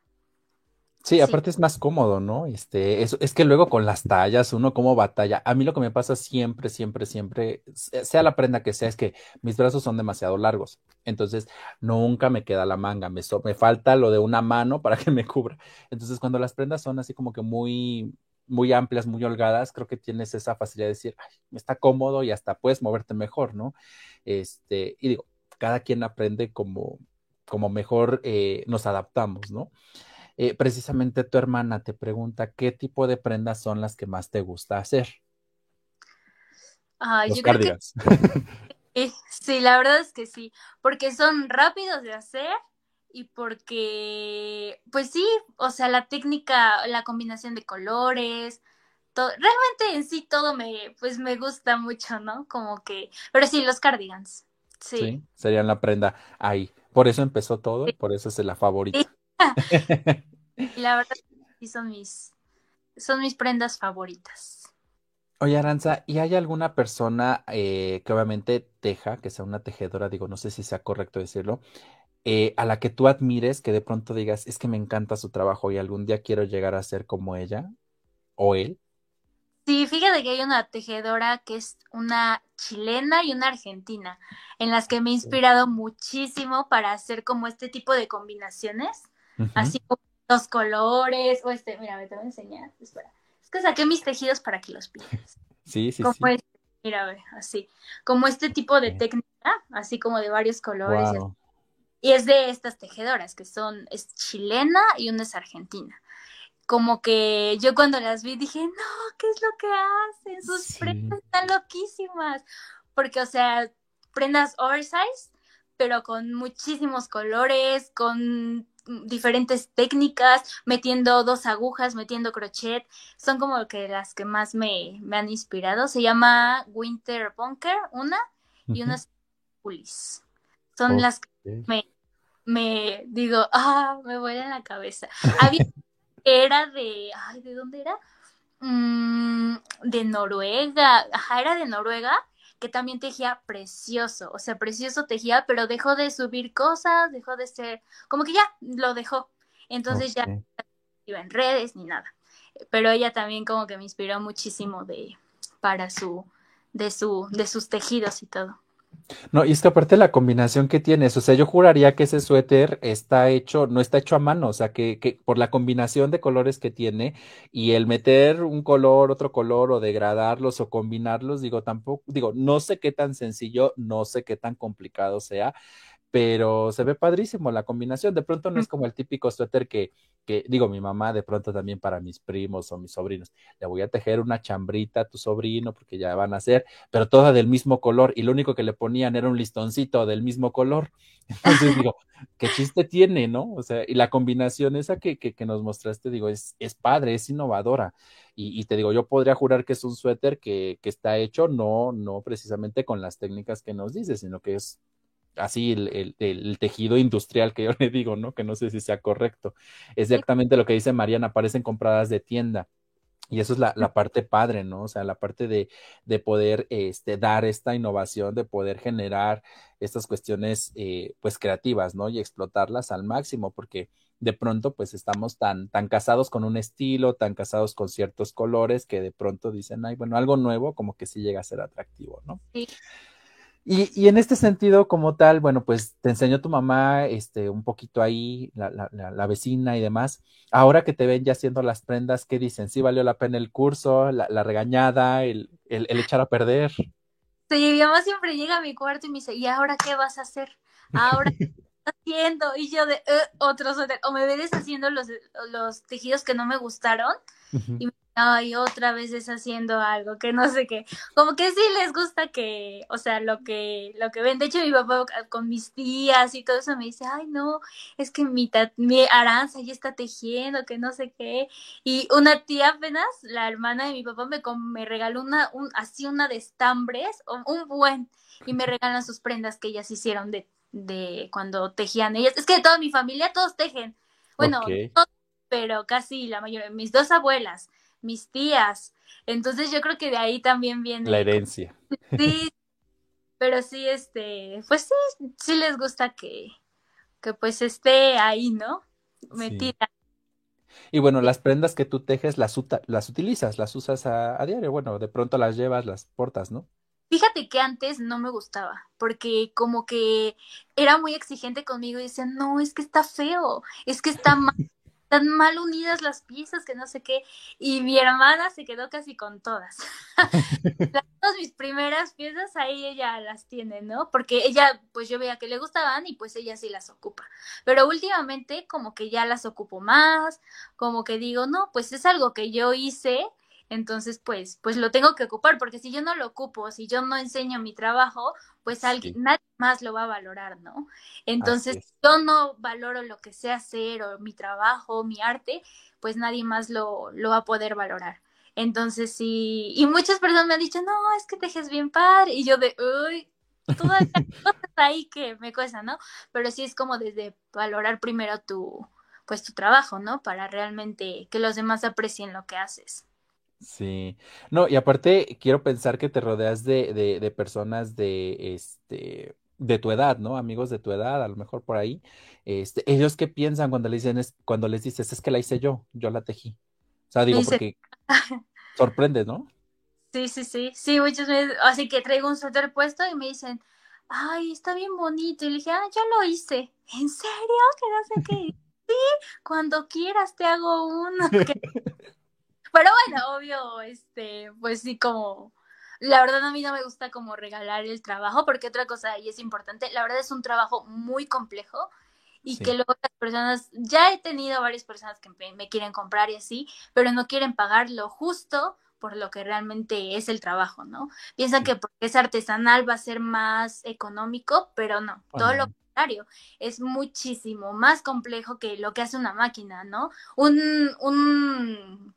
[SPEAKER 1] Sí, aparte es más cómodo, ¿no? Este, es, es que luego con las tallas, uno como batalla. A mí lo que me pasa siempre, siempre, siempre, sea la prenda que sea, es que mis brazos son demasiado largos. Entonces, nunca me queda la manga. Me, me falta lo de una mano para que me cubra. Entonces, cuando las prendas son así como que muy, muy amplias, muy holgadas, creo que tienes esa facilidad de decir, Ay, está cómodo y hasta puedes moverte mejor, ¿no? Este, y digo, cada quien aprende como, como mejor eh, nos adaptamos, ¿no? Eh, precisamente tu hermana te pregunta qué tipo de prendas son las que más te gusta hacer.
[SPEAKER 2] Ay, Los yo sí, la verdad es que sí, porque son rápidos de hacer y porque, pues sí, o sea, la técnica, la combinación de colores, todo, realmente en sí todo me, pues me gusta mucho, ¿no? Como que, pero sí, los cardigans. Sí. sí
[SPEAKER 1] serían la prenda ahí. Por eso empezó todo, por eso es la favorita.
[SPEAKER 2] Y la verdad sí son mis, son mis prendas favoritas.
[SPEAKER 1] Oye, Aranza, ¿y hay alguna persona eh, que obviamente teja, que sea una tejedora, digo, no sé si sea correcto decirlo, eh, a la que tú admires, que de pronto digas, es que me encanta su trabajo y algún día quiero llegar a ser como ella o él?
[SPEAKER 2] Sí, fíjate que hay una tejedora que es una chilena y una argentina, en las que me he inspirado muchísimo para hacer como este tipo de combinaciones, Así como los colores, o este, mira, me te voy a enseñar, espera. Es que saqué mis tejidos para que los pintes.
[SPEAKER 1] Sí, sí,
[SPEAKER 2] Como
[SPEAKER 1] sí.
[SPEAKER 2] este, mira, ve, así, como este tipo de técnica, así como de varios colores, y, es de estas tejedoras, que son, es chilena y una es argentina como que yo cuando las vi dije, no, ¿qué es lo que hacen? Sus
[SPEAKER 1] Sí.
[SPEAKER 2] prendas están loquísimas. Porque, o sea, prendas oversize, pero con muchísimos colores, con diferentes técnicas, metiendo dos agujas, metiendo crochet. Son como que las que más me, me han inspirado. Se llama Winter Bunker, una, y una
[SPEAKER 1] ujú,
[SPEAKER 2] es Pulis. Son las que me, me digo, ah, me vuelan la cabeza. Había era de, ay, ¿de dónde era? Mm, de Noruega, ajá, era de Noruega, que también tejía precioso, o sea, precioso tejía, pero dejó de subir cosas, dejó de ser, como que ya lo dejó, entonces ya iba en redes ni nada, pero ella también como que me inspiró muchísimo de, para su, de su, de sus tejidos y todo.
[SPEAKER 1] No, y es que aparte la combinación que tienes, o sea, yo juraría que ese suéter está hecho, no está hecho a mano, o sea, que, que por la combinación de colores que tiene y el meter un color, otro color o degradarlos o combinarlos, digo, tampoco, digo, no sé qué tan sencillo, no sé qué tan complicado sea, pero se ve padrísimo la combinación. De pronto no es como el típico suéter que, que, digo, mi mamá de pronto también para mis primos o mis sobrinos, le voy a tejer una chambrita a tu sobrino porque ya van a ser, pero toda del mismo color y lo único que le ponían era un listoncito del mismo color. Entonces digo, ¿qué chiste tiene, no? O sea, y la combinación esa que, que, que nos mostraste, digo, es, es padre, es innovadora. Y, y, te digo, yo podría jurar que es un suéter que, que está hecho no, no precisamente con las técnicas que nos dice, sino que es así el, el, el, tejido industrial que yo le digo, ¿no? Que no sé si sea correcto. Exactamente lo que dice Mariana, parecen compradas de tienda. Y eso es la, la, parte padre, ¿no? O sea, la parte de, de poder este, dar esta innovación, de poder generar estas cuestiones, eh, pues, creativas, ¿no? Y explotarlas al máximo, porque de pronto, pues, estamos tan, tan casados con un estilo, tan casados con ciertos colores, que de pronto dicen, ay, bueno, algo nuevo, como que sí llega a ser atractivo, ¿no?
[SPEAKER 2] Sí.
[SPEAKER 1] Y, y, en este sentido, como tal, bueno, pues te enseñó tu mamá, este, un poquito ahí, la, la, la, vecina y demás. Ahora que te ven ya haciendo las prendas, ¿qué dicen? ¿Sí valió la pena el curso, la, la regañada, el, el, el, echar a perder?
[SPEAKER 2] Sí, mi mamá siempre llega a mi cuarto y me dice, ¿y ahora qué vas a hacer? Ahora qué estás haciendo? Y yo de, uh, otro suéter. O me ves haciendo los, los tejidos que no me gustaron. Uh -huh. Y me ay, otra vez deshaciendo algo, que no sé qué. Como que sí les gusta que, o sea, lo que, lo que ven. De hecho, mi papá con mis tías y todo eso me dice, ay, no, es que mi, mi aranza ya está tejiendo, que no sé qué. Y una tía apenas, la hermana de mi papá, me, me regaló una, un, así una de estambres, un buen, y me regalan sus prendas que ellas hicieron de, de cuando tejían ellas. Es que de toda mi familia todos tejen. Bueno,
[SPEAKER 1] okay.
[SPEAKER 2] todos, pero casi la mayoría, mis dos abuelas mis tías. Entonces yo creo que de ahí también viene.
[SPEAKER 1] La herencia.
[SPEAKER 2] Sí, pero sí, este, pues sí, sí les gusta que, que pues esté ahí, ¿no? Metida.
[SPEAKER 1] Sí. Y bueno, las prendas que tú tejes las, las utilizas, las usas a, a, diario. Bueno, de pronto las llevas, las portas, ¿no?
[SPEAKER 2] Fíjate que antes no me gustaba, porque como que era muy exigente conmigo y decía, no, es que está feo, es que está mal tan mal unidas las piezas que no sé qué. Y mi hermana se quedó casi con todas. todas mis primeras piezas ahí ella las tiene, ¿no? Porque ella, pues yo veía que le gustaban y pues ella sí las ocupa. Pero últimamente como que ya las ocupo más, como que digo, no, pues es algo que yo hice. Entonces, pues, pues lo tengo que ocupar, porque si yo no lo ocupo, si yo no enseño mi trabajo, pues alguien, sí. nadie más lo va a valorar, ¿no? Entonces, es. yo no valoro lo que sé hacer o mi trabajo, mi arte, pues nadie más lo, lo va a poder valorar. Entonces, sí, y muchas personas me han dicho, no, es que tejes bien padre, y yo de, uy, todas cosas ahí que me cuesta, ¿no? Pero sí es como desde valorar primero tu, pues tu trabajo, ¿no? Para realmente que los demás aprecien lo que haces.
[SPEAKER 1] Sí, no, y aparte quiero pensar que te rodeas de, de, de personas de, este, de tu edad, ¿no? Amigos de tu edad, a lo mejor por ahí. Este, ellos qué piensan cuando les dicen, es, cuando les dices, es que la hice yo, yo la tejí. O sea, digo, porque sorprende, ¿no?
[SPEAKER 2] sí, sí, sí, sí, muchas veces, así que traigo un suéter puesto y me dicen, ay, está bien bonito. Y le dije, ah, yo lo hice. ¿En serio? Que no sé qué. Sí, cuando quieras te hago uno. Pero bueno, obvio, este, pues sí, como, la verdad a mí no me gusta como regalar el trabajo, porque otra cosa, y es importante, la verdad es un trabajo muy complejo y que
[SPEAKER 1] Sí.
[SPEAKER 2] luego las personas, ya he tenido varias personas que me, quieren comprar y así, pero no quieren pagar lo justo por lo que realmente es el trabajo, ¿no? Piensan que porque es artesanal va a ser más económico, pero no,
[SPEAKER 1] Oh,
[SPEAKER 2] todo lo contrario, es muchísimo más complejo que lo que hace una máquina, ¿no? Un, un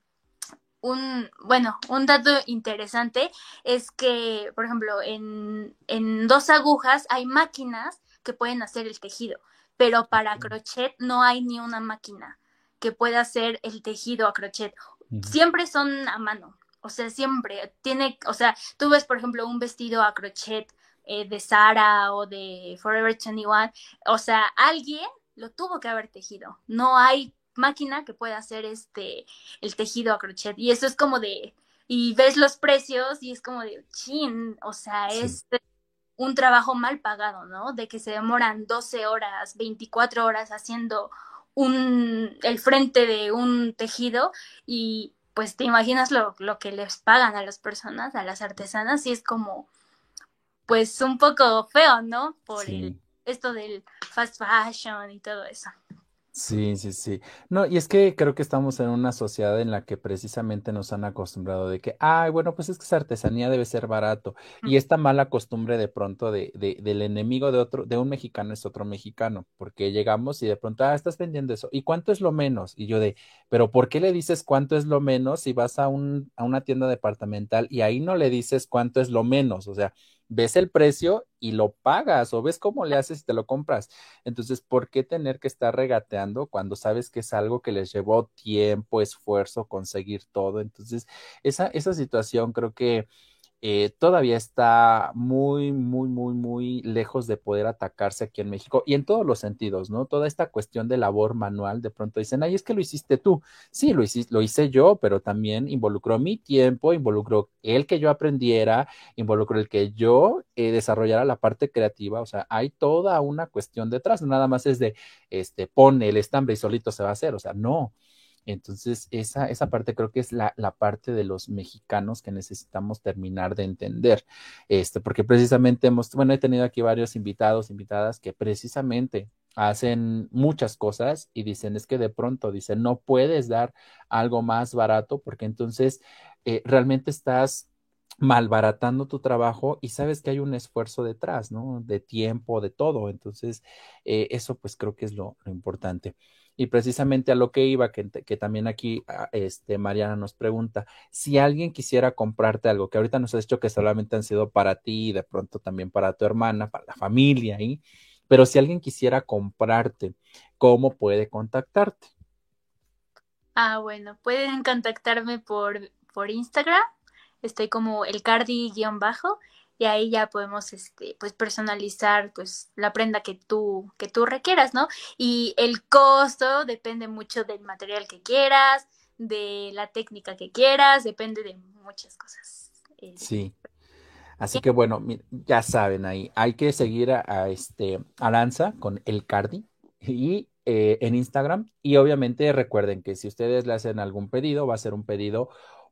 [SPEAKER 2] un, bueno, un dato interesante es que, por ejemplo, en, en dos agujas hay máquinas que pueden hacer el tejido, pero para crochet no hay ni una máquina que pueda hacer el tejido a crochet. Siempre son a mano, o sea, siempre tiene, o sea, tú ves, por ejemplo, un vestido a crochet eh, de Zara o de Forever 21, o sea, alguien lo tuvo que haber tejido. No hay máquina que pueda hacer este el tejido a crochet. Y eso es como de, y ves los precios y es como de, chin, o sea,
[SPEAKER 1] Sí.
[SPEAKER 2] es un trabajo mal pagado, ¿no? De que se demoran 12 horas, 24 horas haciendo un, el frente de un tejido y pues te imaginas lo, lo que les pagan a las personas, a las artesanas, y es como, pues un poco feo, ¿no? Por el, esto del fast fashion y todo eso.
[SPEAKER 1] Sí, sí, sí. No, y es que creo que estamos en una sociedad en la que precisamente nos han acostumbrado de que, ay, bueno, pues es que esa artesanía debe ser barato. Y esta mala costumbre de pronto de, de- del enemigo de otro, de un mexicano es otro mexicano, porque llegamos y de pronto, ah, estás vendiendo eso. ¿Y cuánto es lo menos? Y yo de, pero ¿por qué le dices cuánto es lo menos si vas a un, a una tienda departamental y ahí no le dices cuánto es lo menos? O sea, ves el precio y lo pagas o ves cómo le haces y te lo compras. Entonces, ¿por qué tener que estar regateando cuando sabes que es algo que les llevó tiempo, esfuerzo, conseguir todo? Entonces, esa, esa situación creo que eh, todavía está muy, muy, muy, muy lejos de poder atacarse aquí en México y en todos los sentidos, ¿no? Toda esta cuestión de labor manual, de pronto dicen, ay, es que lo hiciste tú. Sí, lo hice, lo hice yo, pero también involucró mi tiempo, involucró el que yo aprendiera, involucró el que yo eh, desarrollara la parte creativa, o sea, hay toda una cuestión detrás, nada más es de, este, pone el estambre y solito se va a hacer, o sea, no. Entonces, esa, esa parte creo que es la, la parte de los mexicanos que necesitamos terminar de entender. Este, porque precisamente hemos, bueno, he tenido aquí varios invitados, invitadas que precisamente hacen muchas cosas y dicen, es que de pronto, dicen, no puedes dar algo más barato porque entonces eh, realmente estás malbaratando tu trabajo y sabes que hay un esfuerzo detrás, ¿no? De tiempo, de todo. Entonces, eh, eso pues creo que es lo, lo importante. Y precisamente a lo que iba, que, que también aquí ah, este, Mariana nos pregunta, si alguien quisiera comprarte algo, que ahorita nos has dicho que solamente han sido para ti y de pronto también para tu hermana, para la familia ahí, pero si alguien quisiera comprarte, ¿cómo puede contactarte?
[SPEAKER 2] Ah, bueno, pueden contactarme por, por Instagram. Estoy como el cardi-bajo y ahí ya podemos este pues personalizar pues la prenda que tú que tú requieras, ¿no? Y el costo depende mucho del material que quieras, de la técnica que quieras, depende de muchas cosas.
[SPEAKER 1] Sí. Así que bueno, ya saben ahí, hay que seguir a, a este Aranza con el Cardi y eh, en Instagram y obviamente recuerden que si ustedes le hacen algún pedido, va a ser un pedido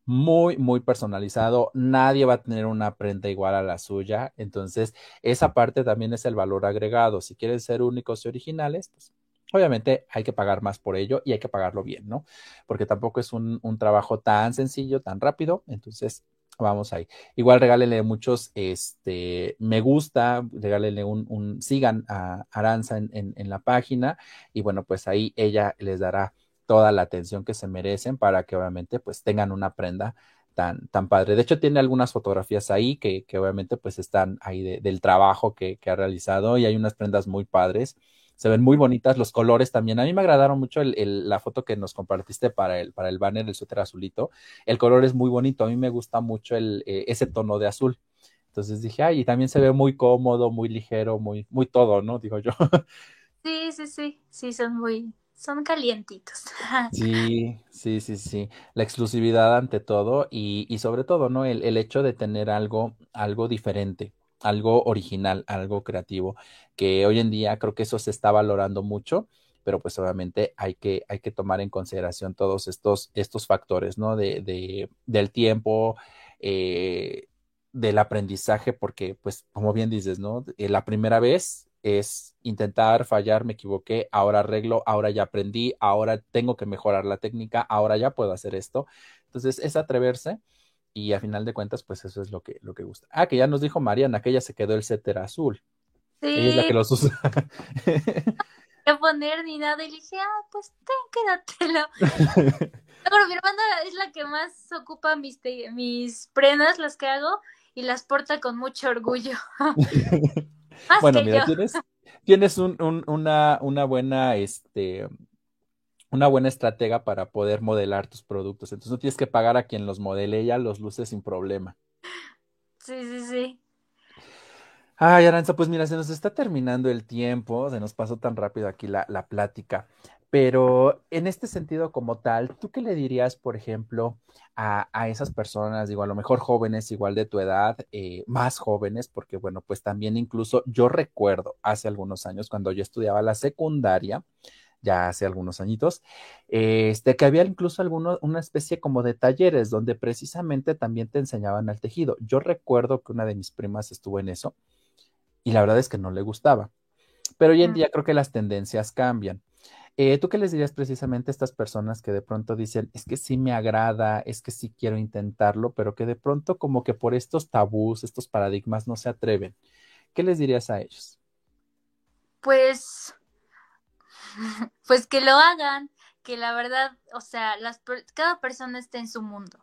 [SPEAKER 1] muy, muy personalizado. Nadie va a tener una prenda igual a la suya. Entonces, esa parte también es el valor agregado. Si quieren ser únicos y originales, pues obviamente hay que pagar más por ello y hay que pagarlo bien, ¿no? Porque tampoco es un, un trabajo tan sencillo, tan rápido. Entonces, vamos ahí. Igual regálenle muchos este, me gusta, regálenle un, un sigan a Aranza en, en, en, la página y bueno, pues ahí ella les dará toda la atención que se merecen para que obviamente pues tengan una prenda tan, tan padre. De hecho, tiene algunas fotografías ahí que, que obviamente pues están ahí de, del trabajo que, que, ha realizado y hay unas prendas muy padres. se ven muy bonitas, los colores también. A mí me agradaron mucho el, la foto que nos compartiste para el, para el banner del suéter azulito. El color es muy bonito, a mí me gusta mucho el, eh, ese tono de azul. Entonces dije, ay, y también se ve muy cómodo, muy ligero, muy, muy todo, ¿no? Digo yo.
[SPEAKER 2] Sí, sí, sí, sí, son muy, son calientitos.
[SPEAKER 1] Sí, sí, sí, sí. La exclusividad ante todo y, y sobre todo, ¿no? El, el, hecho de tener algo, algo diferente, algo original, algo creativo, que hoy en día creo que eso se está valorando mucho, pero pues obviamente hay que, hay que tomar en consideración todos estos, estos factores, ¿no? De, de del tiempo, eh, del aprendizaje, porque pues como bien dices, ¿no? La primera vez es intentar fallar, me equivoqué, ahora arreglo, ahora ya aprendí, ahora tengo que mejorar la técnica, ahora ya puedo hacer esto. Entonces, es atreverse y a final de cuentas, pues eso es lo que, lo que gusta. Ah, que ya nos dijo Mariana que ella se quedó el setter azul. Sí. Ella es la que los usa.
[SPEAKER 2] No poner ni nada y le dije, ah, pues ten, quédatelo. Pero mi hermana es la que más ocupa mis, mis prendas, las que hago, y las porta con mucho orgullo
[SPEAKER 1] bueno, mira, tienes, tienes un, un, una, una buena, este, una buena estratega para poder modelar tus productos. Entonces no tienes que pagar a quien los modele, ella los luce sin problema.
[SPEAKER 2] Sí, sí, sí.
[SPEAKER 1] Ay, Aranza, pues mira, se nos está terminando el tiempo, se nos pasó tan rápido aquí la, la plática. Pero en este sentido como tal, ¿tú qué le dirías, por ejemplo, a, a esas personas, digo, a lo mejor jóvenes igual de tu edad, eh, más jóvenes, porque bueno, pues también incluso yo recuerdo hace algunos años cuando yo estudiaba la secundaria, ya hace algunos añitos, este, que había incluso alguno, una especie como de talleres donde precisamente también te enseñaban el tejido. Yo recuerdo que una de mis primas estuvo en eso y la verdad es que no le gustaba. Pero hoy en día creo que las tendencias cambian. Eh, ¿Tú qué les dirías precisamente a estas personas que de pronto dicen, es que sí me agrada, es que sí quiero intentarlo, pero que de pronto como que por estos tabús, estos paradigmas no se atreven? ¿Qué les dirías a ellos?
[SPEAKER 2] Pues, pues que lo hagan, que la verdad, o sea, las, cada persona está en su mundo.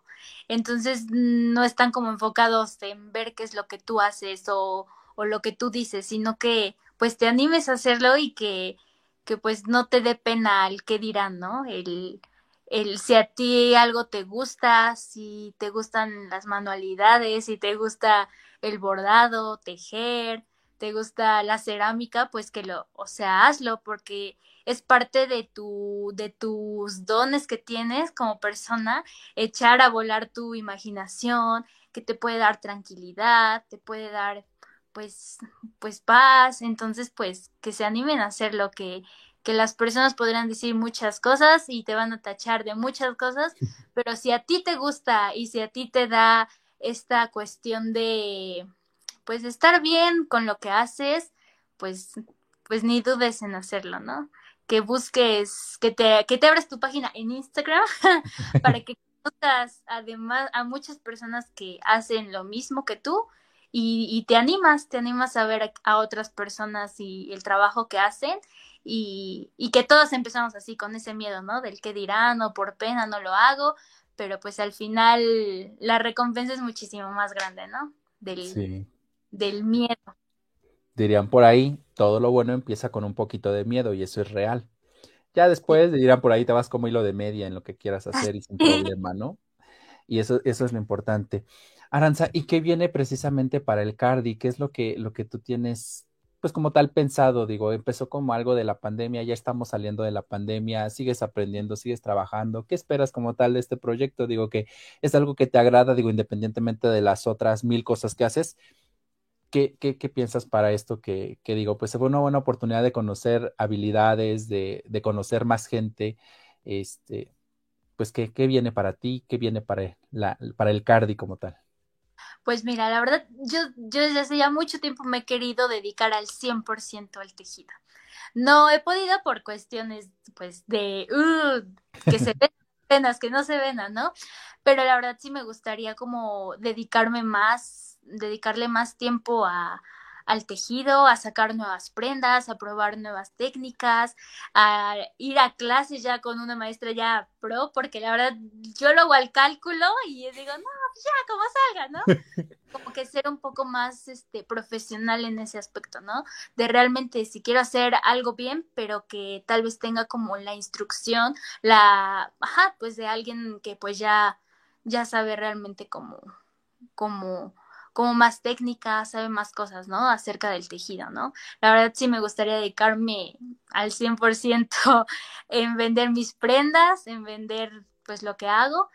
[SPEAKER 2] Entonces no están como enfocados en ver qué es lo que tú haces o, o lo que tú dices, sino que pues te animes a hacerlo y que que pues no te dé pena el qué dirán, ¿no? El, el si a ti algo te gusta, si te gustan las manualidades, si te gusta el bordado, tejer, te gusta la cerámica, pues que lo, o sea, hazlo porque es parte de tu de tus dones que tienes como persona, echar a volar tu imaginación, que te puede dar tranquilidad, te puede dar pues, pues paz, entonces pues que se animen a hacer lo que, que las personas podrán decir muchas cosas y te van a tachar de muchas cosas, pero si a ti te gusta y si a ti te da esta cuestión de pues estar bien con lo que haces, pues pues ni dudes en hacerlo, ¿no? Que busques, que te, que te abras tu página en Instagram para que conozcas además a muchas personas que hacen lo mismo que tú y, te animas, te animas a ver a, otras personas y el trabajo que hacen y, y, que todos empezamos así con ese miedo, ¿no? Del que dirán o por pena no lo hago, pero pues al final la recompensa es muchísimo más grande, ¿no? Del, del miedo.
[SPEAKER 1] Dirían por ahí, todo lo bueno empieza con un poquito de miedo y eso es real. Ya después dirán por ahí te vas como hilo de media en lo que quieras hacer y sin problema, ¿no? Y eso, eso es lo importante. Aranza, ¿y qué viene precisamente para el Cardi? ¿Qué es lo que, lo que tú tienes, pues como tal pensado? Digo, empezó como algo de la pandemia, ya estamos saliendo de la pandemia, sigues aprendiendo, sigues trabajando. ¿Qué esperas como tal de este proyecto? Digo que es algo que te agrada, digo, independientemente de las otras mil cosas que haces. ¿Qué, qué, piensas para esto que, que, digo? Pues fue una buena oportunidad de conocer habilidades, de, de conocer más gente. Este, pues, ¿qué, ¿qué, viene para ti? ¿Qué viene para, la, para el Cardi como tal?
[SPEAKER 2] Pues mira, la verdad, yo, yo desde hace ya mucho tiempo me he querido dedicar al 100% al tejido. No he podido por cuestiones, pues, de uh, que se ven penas, que no se ven, ¿no? Pero la verdad sí me gustaría como dedicarme más, dedicarle más tiempo a, al tejido, a sacar nuevas prendas, a probar nuevas técnicas, a ir a clases ya con una maestra ya pro, porque la verdad yo lo hago al cálculo y digo, no, pues ya, como salga, ¿no? Como que ser un poco más este, profesional en ese aspecto, ¿no? De realmente si quiero hacer algo bien, pero que tal vez tenga como la instrucción, la, ajá, pues de alguien que pues ya, ya sabe realmente cómo, cómo, como más técnica, sabe más cosas, ¿no? Acerca del tejido, ¿no? La verdad sí me gustaría dedicarme al 100% en vender mis prendas, en vender pues lo que hago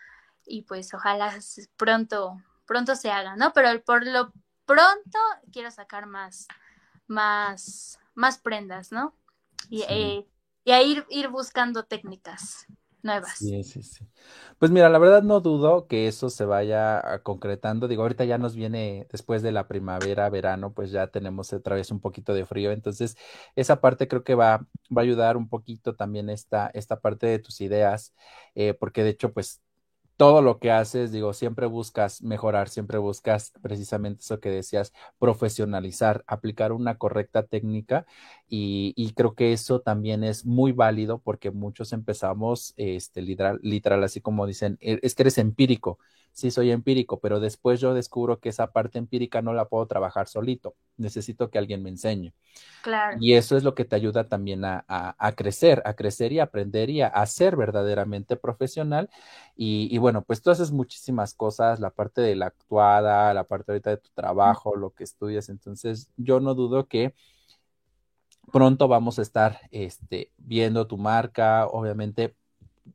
[SPEAKER 2] y pues ojalá pronto, pronto se haga, ¿no? Pero por lo pronto quiero sacar más, más, más prendas, ¿no? Y, eh, y a ir, ir buscando técnicas nuevas.
[SPEAKER 1] Sí, sí, sí. Pues mira, la verdad no dudo que eso se vaya ah, concretando. Digo, ahorita ya nos viene después de la primavera, verano, pues ya tenemos otra vez un poquito de frío. Entonces, esa parte creo que va, va a ayudar un poquito también esta, esta parte de tus ideas, eh, porque de hecho, pues todo lo que haces, digo, siempre buscas mejorar, siempre buscas precisamente eso que decías, profesionalizar, aplicar una correcta técnica y, creo que eso también es muy válido porque muchos empezamos, este, literal, literal, así como dicen, e, es que eres empírico, sí soy empírico, pero después yo descubro que esa parte empírica no la puedo trabajar solito, necesito que alguien me enseñe.
[SPEAKER 2] Claro.
[SPEAKER 1] Y eso es lo que te ayuda también a, crecer, a crecer y aprender y a, ser verdaderamente profesional. Y, y, bueno, pues tú haces muchísimas cosas, la parte de la actuada, la parte ahorita de tu trabajo, lo que estudias, entonces yo no dudo que pronto vamos a estar este, viendo tu marca, obviamente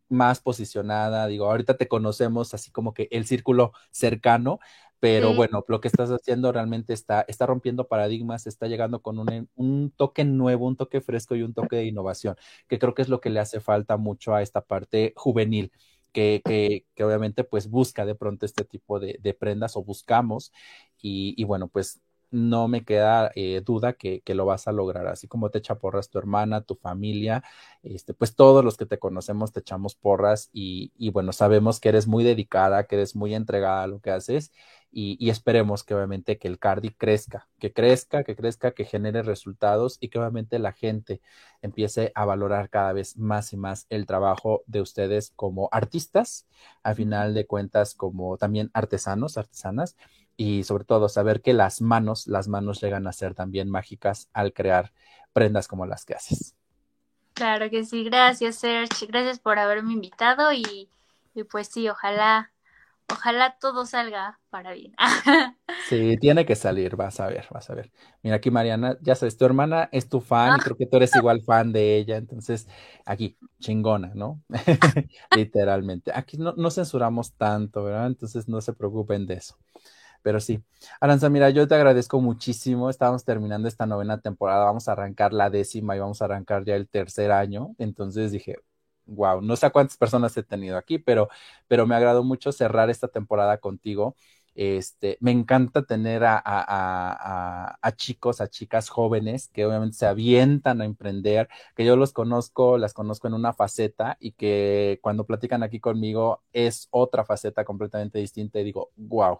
[SPEAKER 1] más posicionada, digo, ahorita te conocemos así como que el círculo cercano, pero bueno, lo que estás haciendo realmente está, está rompiendo paradigmas, está llegando con un, un, toque nuevo, un toque fresco y un toque de innovación, que creo que es lo que le hace falta mucho a esta parte juvenil. Que, que, que obviamente pues busca de pronto este tipo de, prendas o buscamos y, y bueno pues no me queda eh, duda que, que, lo vas a lograr, así como te echa porras tu hermana, tu familia, este, pues todos los que te conocemos te echamos porras y, y bueno, sabemos que eres muy dedicada, que eres muy entregada a lo que haces y, y, esperemos que obviamente que el Cardi crezca, que crezca, que crezca, que genere resultados y que obviamente la gente empiece a valorar cada vez más y más el trabajo de ustedes como artistas, a final de cuentas como también artesanos, artesanas y sobre todo saber que las manos, las manos llegan a ser también mágicas al crear prendas como las que haces.
[SPEAKER 2] Claro que sí, gracias Serge, gracias por haberme invitado y, y pues sí, ojalá, ojalá todo salga para bien.
[SPEAKER 1] Sí, tiene que salir, vas a ver, vas a ver. Mira aquí Mariana, ya sabes, tu hermana es tu fan y ah. creo que tú eres igual fan de ella, entonces aquí, chingona, ¿no? Literalmente. Aquí no, no censuramos tanto, ¿verdad? Entonces no se preocupen de eso. Pero sí, Aranza, mira, yo te agradezco muchísimo. Estamos terminando esta novena temporada, vamos a arrancar la décima y vamos a arrancar ya el tercer año. Entonces dije, wow, no sé cuántas personas he tenido aquí, pero, pero me agradó mucho cerrar esta temporada contigo. Este, me encanta tener a, a, a, chicos, a chicas jóvenes que obviamente se avientan a emprender, que yo los conozco, las conozco en una faceta y que cuando platican aquí conmigo es otra faceta completamente distinta y digo, wow,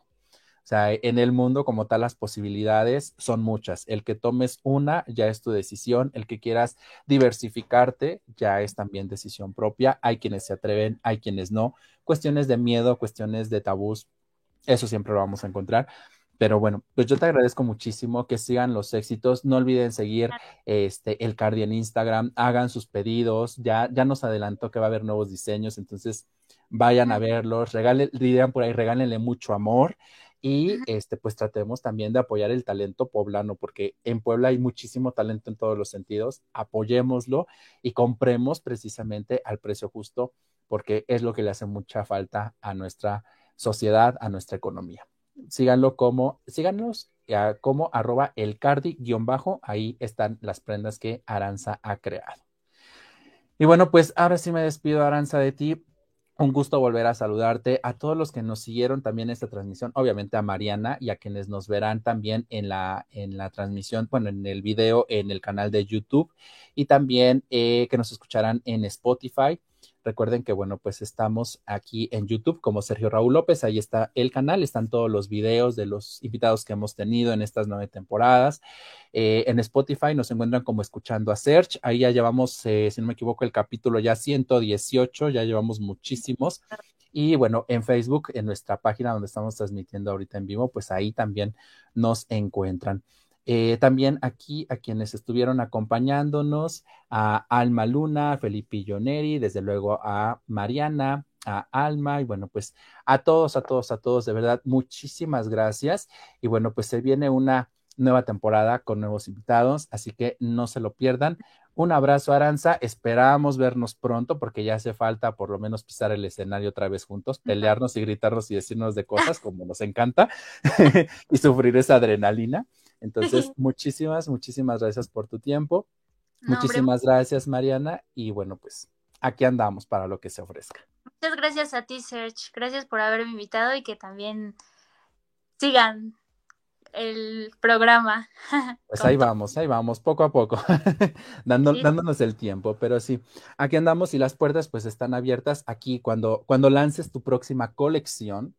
[SPEAKER 1] o sea, en el mundo como tal las posibilidades son muchas. El que tomes una ya es tu decisión, el que quieras diversificarte ya es también decisión propia. Hay quienes se atreven, hay quienes no. Cuestiones de miedo, cuestiones de tabús, eso siempre lo vamos a encontrar. Pero bueno, pues yo te agradezco muchísimo que sigan los éxitos. No olviden seguir este, el Cardi en Instagram, hagan sus pedidos. Ya, ya nos adelantó que va a haber nuevos diseños, entonces vayan a verlos, regalen, dirían por ahí, regálenle mucho amor y este, pues tratemos también de apoyar el talento poblano, porque en Puebla hay muchísimo talento en todos los sentidos, apoyémoslo y compremos precisamente al precio justo, porque es lo que le hace mucha falta a nuestra sociedad, a nuestra economía. Síganlo como, síganos como arroba el cardi guion bajo, ahí están las prendas que Aranza ha creado. Y bueno, pues ahora sí me despido, Aranza, de ti un gusto volver a saludarte a todos los que nos siguieron también esta transmisión, obviamente a Mariana y a quienes nos verán también en la, en la transmisión, bueno, en el video en el canal de YouTube y también eh, que nos escucharán en Spotify. Recuerden que, bueno, pues estamos aquí en YouTube como Sergio Raúl López. Ahí está el canal, están todos los videos de los invitados que hemos tenido en estas nueve temporadas. Eh, en Spotify nos encuentran como escuchando a Search. Ahí ya llevamos, eh, si no me equivoco, el capítulo ya 118, ya llevamos muchísimos. Y bueno, en Facebook, en nuestra página donde estamos transmitiendo ahorita en vivo, pues ahí también nos encuentran. Eh, también aquí a quienes estuvieron acompañándonos, a Alma Luna, Felipe Neri, desde luego a Mariana, a Alma y bueno, pues a todos, a todos, a todos, de verdad, muchísimas gracias. Y bueno, pues se viene una nueva temporada con nuevos invitados, así que no se lo pierdan. Un abrazo, Aranza. Esperamos vernos pronto porque ya hace falta por lo menos pisar el escenario otra vez juntos, pelearnos y gritarnos y decirnos de cosas como nos encanta y sufrir esa adrenalina. Entonces, muchísimas, muchísimas gracias por tu tiempo. muchísimas gracias, Mariana. Y bueno, pues aquí andamos para lo que se ofrezca.
[SPEAKER 2] Muchas gracias a ti, Serge. Gracias por haberme invitado y que también sigan el programa.
[SPEAKER 1] Pues ahí vamos, ahí vamos, poco a poco, dándonos el tiempo, pero sí, aquí andamos y las puertas pues están abiertas aquí cuando, cuando lances tu próxima colección.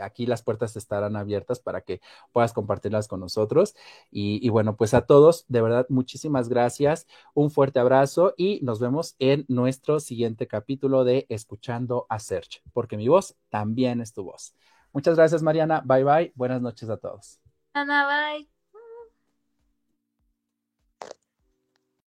[SPEAKER 1] Aquí las puertas estarán abiertas para que puedas compartirlas con nosotros. Y, bueno, pues a todos, de verdad, muchísimas gracias. Un fuerte abrazo y nos vemos en nuestro siguiente capítulo de Escuchando a Search, porque mi voz también es tu voz. Muchas gracias, Mariana. Bye bye. Buenas noches a todos.
[SPEAKER 2] Ana, bye.